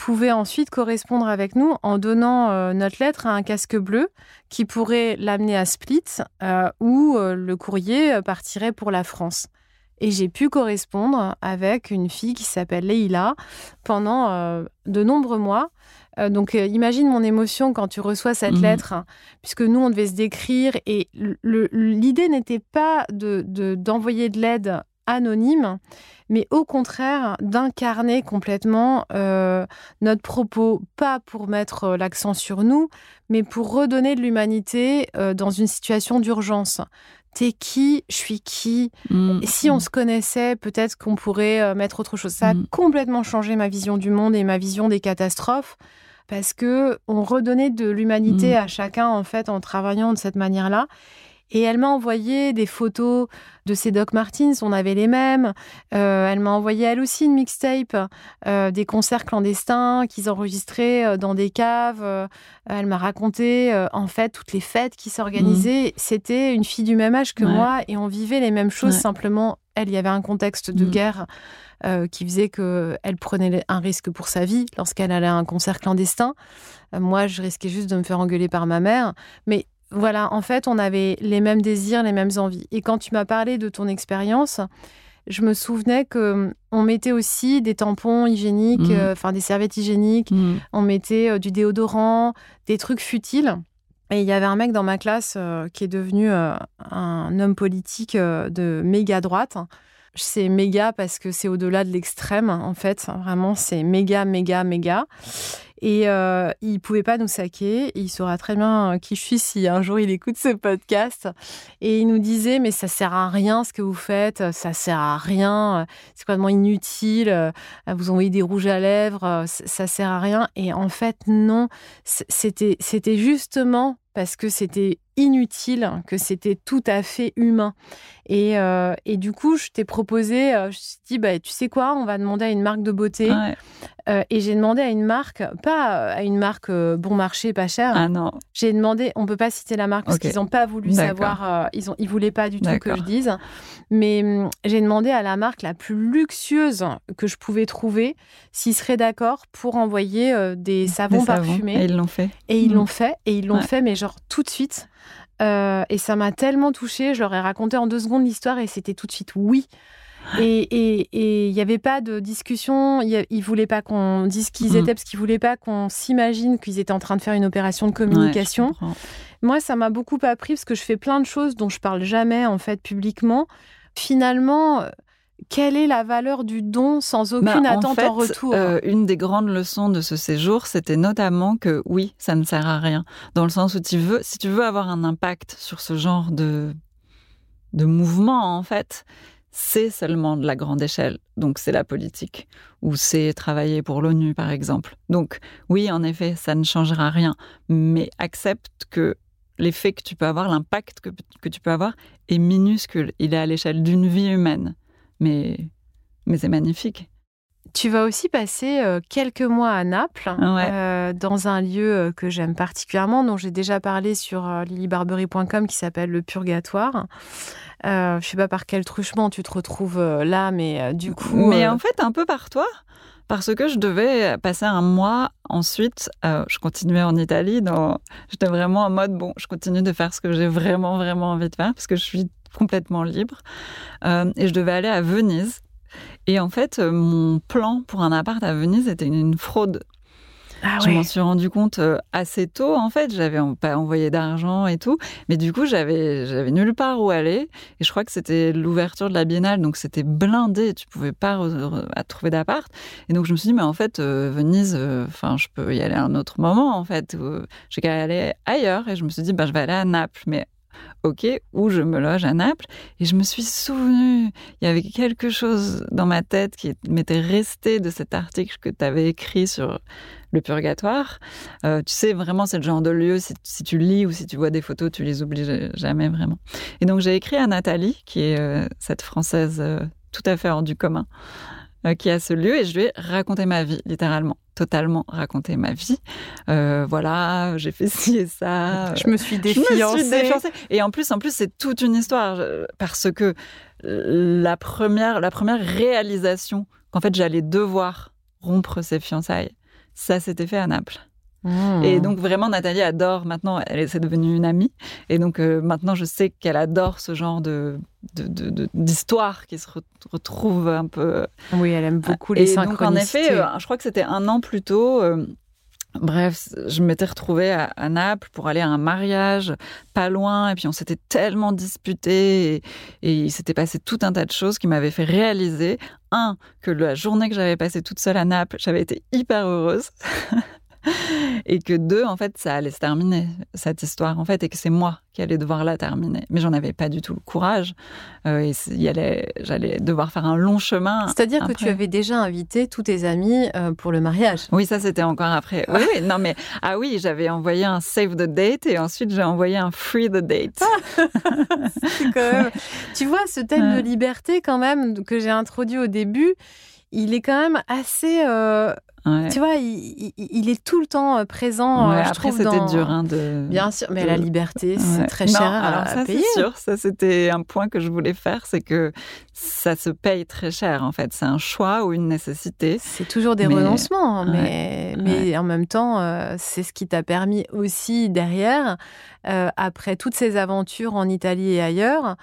pouvait ensuite correspondre avec nous en donnant euh, notre lettre à un casque bleu qui pourrait l'amener à Split euh, où euh, le courrier partirait pour la France. Et j'ai pu correspondre avec une fille qui s'appelle Leila pendant de nombreux mois. donc imagine mon émotion quand tu reçois cette mmh lettre, puisque nous, on devait se décrire et l'idée n'était pas d'envoyer de, de l'aide anonyme, mais au contraire d'incarner complètement euh, notre propos, pas pour mettre euh, l'accent sur nous, mais pour redonner de l'humanité euh, dans une situation d'urgence. T'es qui? Je suis qui? Mmh. Si on se connaissait, peut-être qu'on pourrait mettre autre chose. Ça a mmh. complètement changé ma vision du monde et ma vision des catastrophes parce que on redonnait de l'humanité mmh. à chacun en fait en travaillant de cette manière-là. Et elle m'a envoyé des photos de ses Doc Martins, on avait les mêmes. Euh, elle m'a envoyé elle aussi une mixtape, euh, des concerts clandestins qu'ils enregistraient euh, dans des caves. elle m'a raconté en fait toutes les fêtes qui s'organisaient. Mmh. C'était une fille du même âge que moi et on vivait les mêmes choses. Simplement, elle, il y avait un contexte de mmh. guerre. qui faisait qu'elle prenait un risque pour sa vie lorsqu'elle allait à un concert clandestin. moi, je risquais juste de me faire engueuler par ma mère. Mais voilà, en fait, on avait les mêmes désirs, les mêmes envies. Et quand tu m'as parlé de ton expérience, je me souvenais que hum, on mettait aussi des tampons hygiéniques, mmh. euh, enfin des serviettes hygiéniques, mmh. on mettait euh, du déodorant, des trucs futiles. Et il y avait un mec dans ma classe euh, qui est devenu un homme politique de méga droite. C'est méga parce que c'est au-delà de l'extrême, en fait. Vraiment, c'est méga, méga, méga. Et euh, il pouvait pas nous saquer. Il saura très bien qui je suis si un jour il écoute ce podcast. Et il nous disait mais ça sert à rien ce que vous faites, ça sert à rien, c'est complètement inutile. Vous envoyez des rouges à lèvres, ça sert à rien. Et en fait non, c'était justement parce que c'était inutile, que c'était tout à fait humain. Et, euh, et du coup, je t'ai proposé, euh, je me suis dit, bah, tu sais quoi, on va demander à une marque de beauté. Euh, et j'ai demandé à une marque, pas à une marque bon marché, pas cher. Ah non. J'ai demandé, on peut pas citer la marque parce qu'ils n'ont pas voulu savoir, ils ont, ils voulaient pas du tout que je dise. Mais hum, j'ai demandé à la marque la plus luxueuse que je pouvais trouver s'ils seraient d'accord pour envoyer des savons parfumés. Et ils l'ont fait. Et ils l'ont mmh. fait. Et ils l'ont fait, mais genre tout de suite. Euh, et ça m'a tellement touchée. Je leur ai raconté en deux secondes l'histoire et c'était tout de suite oui. Et il n'y avait pas de discussion. Ils ne voulaient pas qu'on dise qui ils mm. étaient parce qu'ils ne voulaient pas qu'on s'imagine qu'ils étaient en train de faire une opération de communication. Moi, ça m'a beaucoup appris parce que je fais plein de choses dont je parle jamais en fait publiquement. Finalement, quelle est la valeur du don sans bah, aucune attente en, retour? euh, Une des grandes leçons de ce séjour, c'était notamment que oui, ça ne sert à rien. Dans le sens où tu veux, si tu veux avoir un impact sur ce genre de, de mouvement, en fait, c'est seulement de la grande échelle. Donc c'est la politique, ou c'est travailler pour l'ONU, par exemple. Donc oui, en effet, ça ne changera rien. Mais accepte que l'effet que tu peux avoir, l'impact que, que tu peux avoir, est minuscule. Il est à l'échelle d'une vie humaine mais, mais c'est magnifique. Tu vas aussi passer euh, quelques mois à Naples, euh, dans un lieu euh, que j'aime particulièrement, dont j'ai déjà parlé sur lilybarbery.com, qui s'appelle le Purgatoire. je ne sais pas par quel truchement tu te retrouves là, mais du coup. Mais en fait, un peu par toi, parce que je devais passer un mois ensuite. je continuais en Italie, j'étais vraiment en mode bon, je continue de faire ce que j'ai vraiment, vraiment envie de faire, parce que je suis complètement libre. Euh, et je devais aller à Venise. Et en fait, euh, mon plan pour un appart à Venise était une, fraude. Ah je m'en suis rendu compte euh, assez tôt. En fait, j'avais pas envoyé d'argent et tout, mais du coup, j'avais j'avais nulle part où aller. Et je crois que c'était l'ouverture de la Biennale, donc c'était blindé. Tu pouvais pas trouver d'appart. Et donc je me suis dit, mais en fait, Venise, enfin, je peux y aller à un autre moment. En fait, j'ai qu'à aller ailleurs. Et je me suis dit, bah, je vais aller à Naples, mais ok, où je me loge à Naples. Et je me suis souvenu, il y avait quelque chose dans ma tête qui m'était resté de cet article que tu avais écrit sur le purgatoire. Euh, tu sais, vraiment, c'est le genre de lieu, si, tu lis ou si tu vois des photos, tu les oublies jamais vraiment. Et donc, j'ai écrit à Nathalie, qui est euh, cette Française euh, tout à fait hors du commun, qui a ce lieu, et je lui ai raconté ma vie, littéralement totalement raconter ma vie. Euh, voilà, j'ai fait ci et ça. Je me suis défiancée. Et en plus, en plus, c'est toute une histoire parce que la première, la première réalisation qu'en fait j'allais devoir rompre ses fiançailles, ça s'était fait à Naples. Mmh. Et donc vraiment, Nathalie adore, maintenant, elle est devenue une amie. Et donc euh, maintenant, je sais qu'elle adore ce genre de, d'histoire qui se retrouve un peu... Oui, elle aime beaucoup les Et donc en effet, euh, je crois que c'était un an plus tôt... Euh, bref, je m'étais retrouvée à, Naples pour aller à un mariage, pas loin, et puis on s'était tellement disputé, et, et il s'était passé tout un tas de choses qui m'avaient fait réaliser, un, que la journée que j'avais passée toute seule à Naples, j'avais été hyper heureuse. et que deux, en fait, ça allait se terminer, cette histoire, en fait, et que c'est moi qui allais devoir la terminer. Mais j'en avais pas du tout le courage. Euh, et j'allais devoir faire un long chemin. C'est-à-dire que tu avais déjà invité tous tes amis euh, pour le mariage. Oui, ça, c'était encore après. Oui, oui, non, mais, ah oui, j'avais envoyé un save the date et ensuite j'ai envoyé un free the date. quand même... tu vois, ce thème de liberté, quand même, que j'ai introduit au début, il est quand même assez euh, tu vois, il, est tout le temps euh, présent. Euh, je après, c'était dur. Hein, de, Bien sûr, mais la liberté, c'est très cher à, ça, payer. C'est sûr, ça c'était un point que je voulais faire, c'est que ça se paye très cher en fait. C'est un choix ou une nécessité. C'est toujours des renoncements, mais, mais en même temps, euh, c'est ce qui t'a permis aussi derrière, après toutes ces aventures en Italie et ailleurs,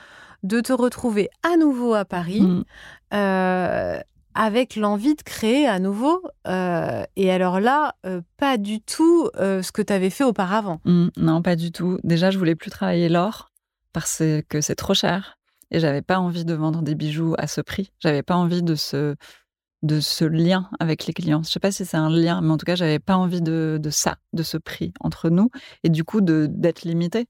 de te retrouver à nouveau à Paris. Mm avec l'envie de créer à nouveau. Euh, et alors là, euh, pas du tout euh, ce que tu avais fait auparavant. Mmh, non, pas du tout. Déjà, je voulais plus travailler l'or parce que c'est trop cher. Et j'avais pas envie de vendre des bijoux à ce prix. J'avais pas envie de ce, de ce lien avec les clients. Je sais pas si c'est un lien, mais en tout cas, j'avais pas envie de, de, ça, de ce prix entre nous, et du coup d'être limité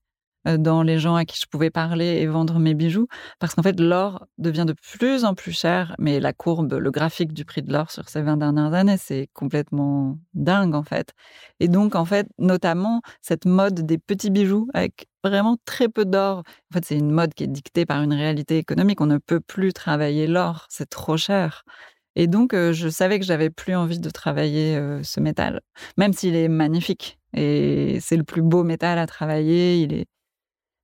dans les gens à qui je pouvais parler et vendre mes bijoux, parce qu'en fait, l'or devient de plus en plus cher, mais la courbe, le graphique du prix de l'or sur ces 20 dernières années, c'est complètement dingue, en fait. Et donc, en fait, notamment, cette mode des petits bijoux avec vraiment très peu d'or. En fait, c'est une mode qui est dictée par une réalité économique. On ne peut plus travailler l'or, c'est trop cher. Et donc, euh, je savais que j'avais plus envie de travailler euh, ce métal, même s'il est magnifique. Et c'est le plus beau métal à travailler. Il est,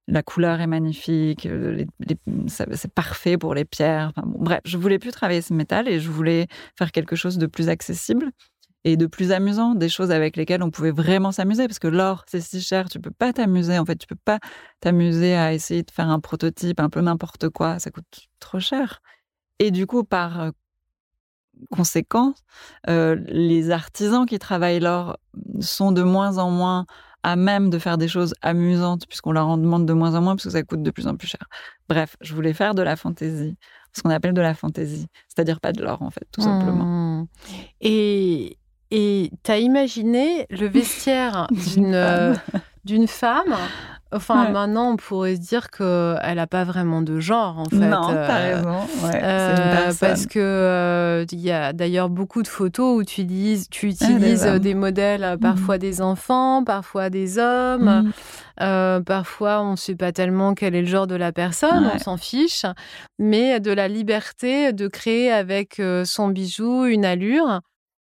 la couleur est magnifique, euh, c'est parfait pour les pierres. Bref, je voulais plus travailler ce métal et je voulais faire quelque chose de plus accessible et de plus amusant, des choses avec lesquelles on pouvait vraiment s'amuser. Parce que l'or, c'est si cher, tu peux pas t'amuser. En fait, tu peux pas t'amuser à essayer de faire un prototype un peu n'importe quoi. Ça coûte trop cher. Et du coup, par euh, conséquent, euh, les artisans qui travaillent l'or sont de moins en moins à même de faire des choses amusantes puisqu'on leur en demande de moins en moins parce que ça coûte de plus en plus cher. Bref, je voulais faire de la fantaisie, ce qu'on appelle de la fantaisie, c'est-à-dire pas de l'or en fait, tout simplement. Mmh. Et et tu as imaginé le vestiaire d'une euh, d'une femme Enfin, maintenant, on pourrait se dire qu'elle n'a pas vraiment de genre, en fait. Non, t'as euh, raison. Euh, parce que il y a d'ailleurs beaucoup de photos où tu utilises, tu utilises des modèles, parfois mmh. des enfants, parfois des hommes. Mmh. parfois, on ne sait pas tellement quel est le genre de la personne, on s'en fiche, mais de la liberté de créer avec son bijou une allure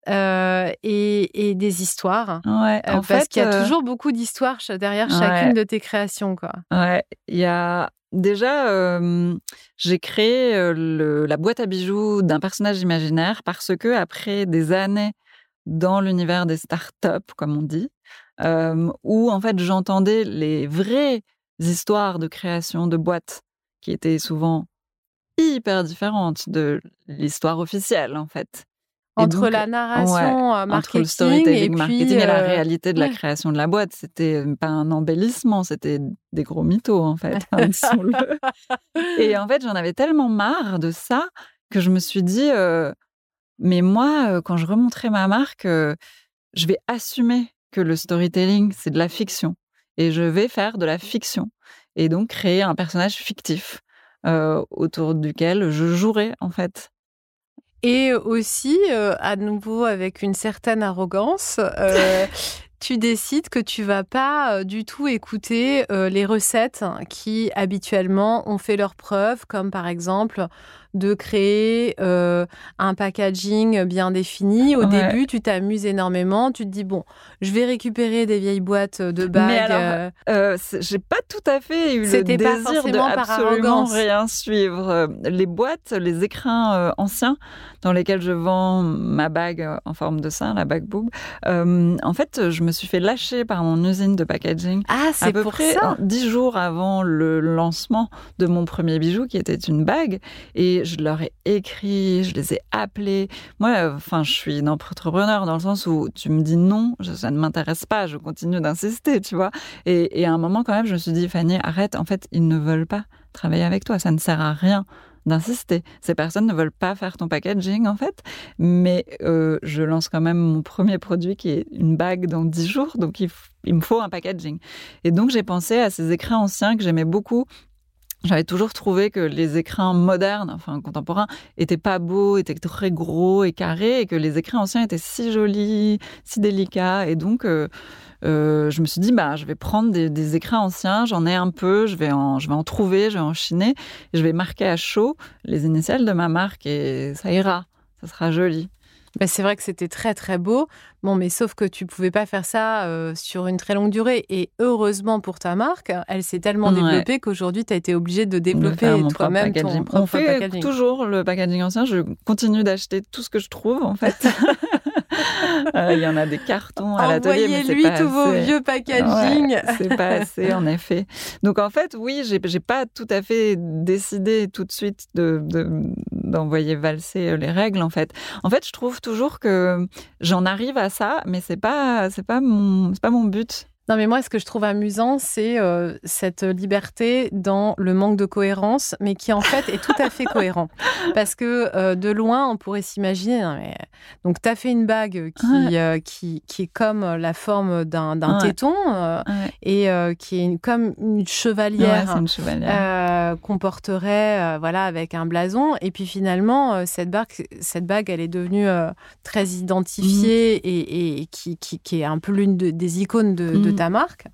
euh, et, des histoires. Ouais, euh, parce qu'il y a euh, toujours beaucoup d'histoires derrière chacune de tes créations. Quoi. Ouais, il y a. Déjà, j'ai créé la boîte à bijoux d'un personnage imaginaire parce que, après des années dans l'univers des startups, comme on dit, où en fait j'entendais les vraies histoires de création de boîtes qui étaient souvent hyper différentes de l'histoire officielle, en fait entre la narration marketing entre le storytelling et marketing et la euh, réalité de la création de la boîte, c'était euh, pas un embellissement, c'était des gros mythos en fait. Hein, et en fait, j'en avais tellement marre de ça que je me suis dit, euh, mais moi, quand je remonterai ma marque, je vais assumer que le storytelling c'est de la fiction et je vais faire de la fiction et donc créer un personnage fictif autour duquel je jouerai en fait et aussi, euh, à nouveau avec une certaine arrogance, euh, tu décides que tu vas pas euh, du tout écouter les recettes qui habituellement ont fait leurs preuves, comme par exemple de créer euh, un packaging bien défini. Au début, tu t'amuses énormément. Tu te dis, bon, je vais récupérer des vieilles boîtes de bagues. Mais alors, euh, euh, j'ai pas tout à fait eu le désir de absolument rien suivre. Les boîtes, les écrins anciens dans lesquels je vends ma bague en forme de sein, la bague boob, en fait, je me suis fait lâcher par mon usine de packaging. Ah, c'est pour près ça. Dix jours avant le lancement de mon premier bijou, qui était une bague, et je leur ai écrit, je les ai appelés. Moi, enfin, je suis une entrepreneur dans le sens où tu me dis non, ça ne m'intéresse pas, je continue d'insister, tu vois. Et, à un moment, quand même, je me suis dit, Fanny, arrête, en fait, ils ne veulent pas travailler avec toi, ça ne sert à rien d'insister. Ces personnes ne veulent pas faire ton packaging, en fait, mais euh, je lance quand même mon premier produit qui est une bague dans 10 jours, donc il, il me faut un packaging. Et donc, j'ai pensé à ces écrins anciens que j'aimais beaucoup j'avais toujours trouvé que les écrins modernes, enfin contemporains, étaient pas beaux, étaient très gros et carrés, et que les écrins anciens étaient si jolis, si délicats. Et donc, euh, euh, je me suis dit, bah, je vais prendre des, écrins anciens, j'en ai un peu, je vais, en, je vais en trouver, je vais en chiner, et je vais marquer à chaud les initiales de ma marque, et ça ira, ça sera joli. Bah, c'est vrai que c'était très très beau. Bon, mais sauf que tu pouvais pas faire ça euh, sur une très longue durée. Et heureusement pour ta marque, elle s'est tellement développée qu'aujourd'hui, tu as été obligé de développer toi-même ton propre On fait toujours le packaging ancien. Je continue d'acheter tout ce que je trouve, en fait. Euh, il y en a des cartons à l'atelier, mais c'est lui tous vos vieux packaging. c'est pas assez, en effet. Donc en fait, oui, j'ai, pas tout à fait décidé tout de suite de, d'envoyer valser euh, les règles. En fait, en fait, je trouve toujours que j'en arrive à ça, mais c'est pas, c'est pas mon, c'est pas mon but. Non, mais moi, ce que je trouve amusant, c'est euh, cette liberté dans le manque de cohérence, mais qui en fait est tout à fait cohérent. Parce que euh, de loin, on pourrait s'imaginer. Donc, tu as fait une bague qui, euh, qui, qui, est comme la forme d'un téton et qui est comme une chevalière, qu'on porterait voilà, avec un blason. Et puis finalement, cette bague, cette bague elle est devenue très identifiée mmh. et, et qui, qui, qui, est un peu l'une des icônes de, de ta marque.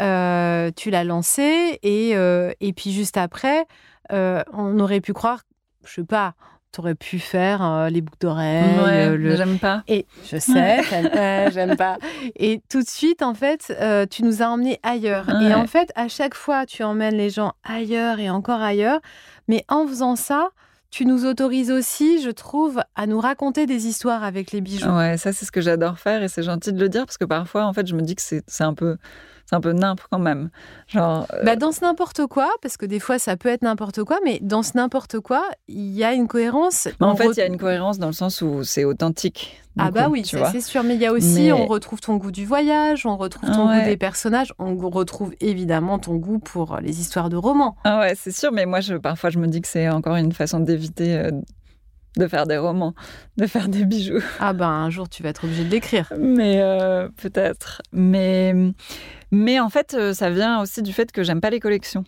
Euh, tu l'as lancé et, euh, et puis juste après, euh, on aurait pu croire, je sais pas, tu aurais pu faire les boucles d'oreilles. Ouais, J'aime pas. Et je sais, j'aime pas. Et tout de suite, en fait, tu nous as emmenés ailleurs. Et en fait, à chaque fois, tu emmènes les gens ailleurs et encore ailleurs. Mais en faisant ça, tu nous autorises aussi, je trouve, à nous raconter des histoires avec les bijoux. Ouais, ça c'est ce que j'adore faire et c'est gentil de le dire parce que parfois, en fait, je me dis que c'est un peu c'est un peu n'importe quand même. Genre, euh, bah dans ce n'importe quoi, parce que des fois ça peut être n'importe quoi, mais dans ce n'importe quoi, il y a une cohérence. en fait, il y a une cohérence dans le sens où c'est authentique. Ah bah oui, c'est sûr. Mais il y a aussi, on retrouve ton goût du voyage, on retrouve ton goût des personnages, on retrouve évidemment ton goût pour les histoires de romans. Ah ouais, c'est sûr. Mais moi, je, parfois, je me dis que c'est encore une façon d'éviter euh, de faire des romans, de faire des bijoux. Ah ben un jour tu vas être obligé de l'écrire. Mais euh, peut-être. Mais mais en fait euh, ça vient aussi du fait que j'aime pas les collections.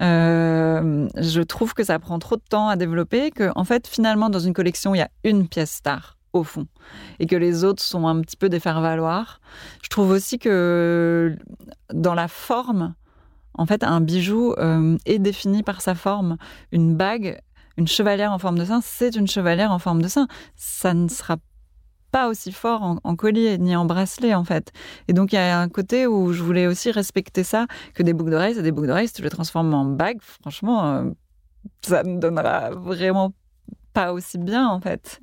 Euh, je trouve que ça prend trop de temps à développer. Que en fait finalement dans une collection il y a une pièce star au fond et que les autres sont un petit peu des faire valoir. Je trouve aussi que dans la forme en fait, un bijou est défini par sa forme. Une bague, une chevalière en forme de sein, c'est une chevalière en forme de sein. Ça ne sera pas aussi fort en, collier ni en bracelet en fait. Et donc il y a un côté où je voulais aussi respecter ça, que des boucles d'oreilles, c'est des boucles d'oreilles. Si tu les transformes en bagues, franchement, euh, ça ne donnera vraiment pas aussi bien en fait.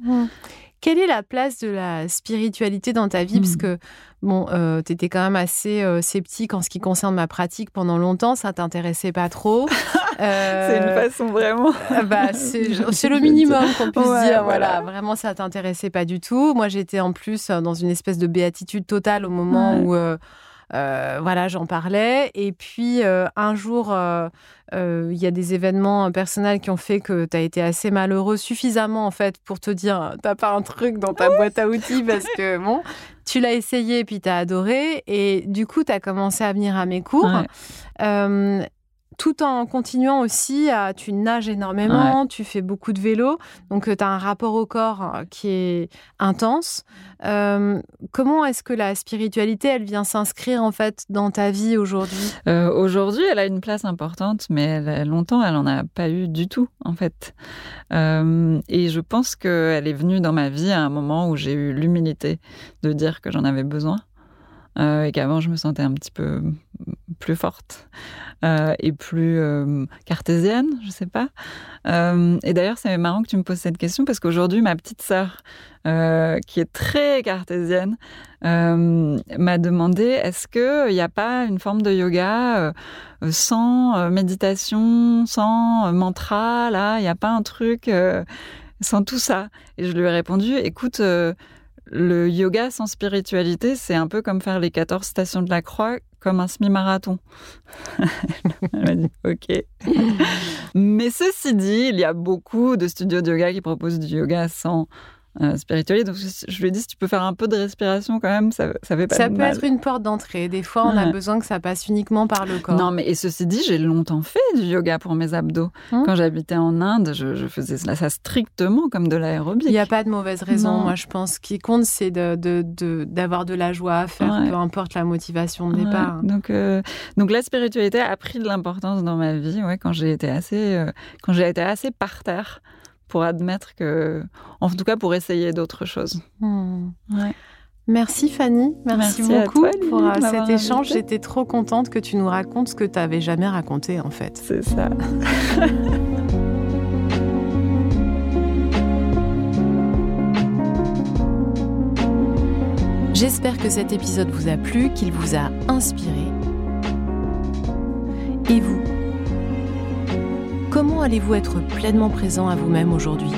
Quelle est la place de la spiritualité dans ta vie? Parce mmh. que, bon, euh, tu étais quand même assez euh, sceptique en ce qui concerne ma pratique pendant longtemps, ça t'intéressait pas trop. c'est une euh, façon vraiment. bah, c'est le minimum qu'on puisse dire. Voilà. vraiment, ça t'intéressait pas du tout. Moi, j'étais en plus dans une espèce de béatitude totale au moment où. Voilà, j'en parlais. Et puis, un jour, il y a des événements personnels qui ont fait que tu as été assez malheureux suffisamment, en fait, pour te dire, t'as pas un truc dans ta boîte à outils parce que, bon, tu l'as essayé et puis tu as adoré. Et du coup, tu as commencé à venir à mes cours tout en continuant aussi à. Tu nages énormément, tu fais beaucoup de vélo, donc euh, tu as un rapport au corps euh, qui est intense. Euh, comment est-ce que la spiritualité, elle vient s'inscrire en fait dans ta vie aujourd'hui? Aujourd'hui, elle a une place importante, mais longtemps, elle n'en a pas eu du tout en fait. et je pense qu'elle est venue dans ma vie à un moment où j'ai eu l'humilité de dire que j'en avais besoin. Et qu'avant je me sentais un petit peu plus forte. Euh, et plus euh, cartésienne, je sais pas. Euh, et d'ailleurs, c'est marrant que tu me poses cette question parce qu'aujourd'hui, ma petite sœur, qui est très cartésienne, m'a demandé est-ce qu'il n'y a pas une forme de yoga sans méditation, sans mantra, là Il n'y a pas un truc sans tout ça? Et je lui ai répondu écoute, le yoga sans spiritualité, c'est un peu comme faire les 14 stations de la croix comme un semi-marathon. Elle m'a dit OK. Mais ceci dit, il y a beaucoup de studios de yoga qui proposent du yoga sans euh, spiritualité. Donc, je lui ai dit, si tu peux faire un peu de respiration quand même, ça, ça fait pas Ça peut être une porte d'entrée. Des fois, on a besoin que ça passe uniquement par le corps. Non, mais et ceci dit, j'ai longtemps fait du yoga pour mes abdos. Hum. Quand j'habitais en Inde, je, faisais ça, strictement comme de l'aérobic. Il n'y a pas de mauvaise raison. Moi, je pense. Ce qui compte, c'est d'avoir de, de, de, la joie à faire, peu importe la motivation de départ. Donc, euh, donc, la spiritualité a pris de l'importance dans ma vie ouais, quand j'ai été assez, euh, quand j'ai été assez par terre pour admettre que, en tout cas, pour essayer d'autres choses. Hmm. Merci Fanny, merci, beaucoup pour euh, cet échange. J'étais trop contente que tu nous racontes ce que tu n'avais jamais raconté en fait. C'est ça. J'espère que cet épisode vous a plu, qu'il vous a inspiré. Et vous Comment allez-vous être pleinement présent à vous-même aujourd'hui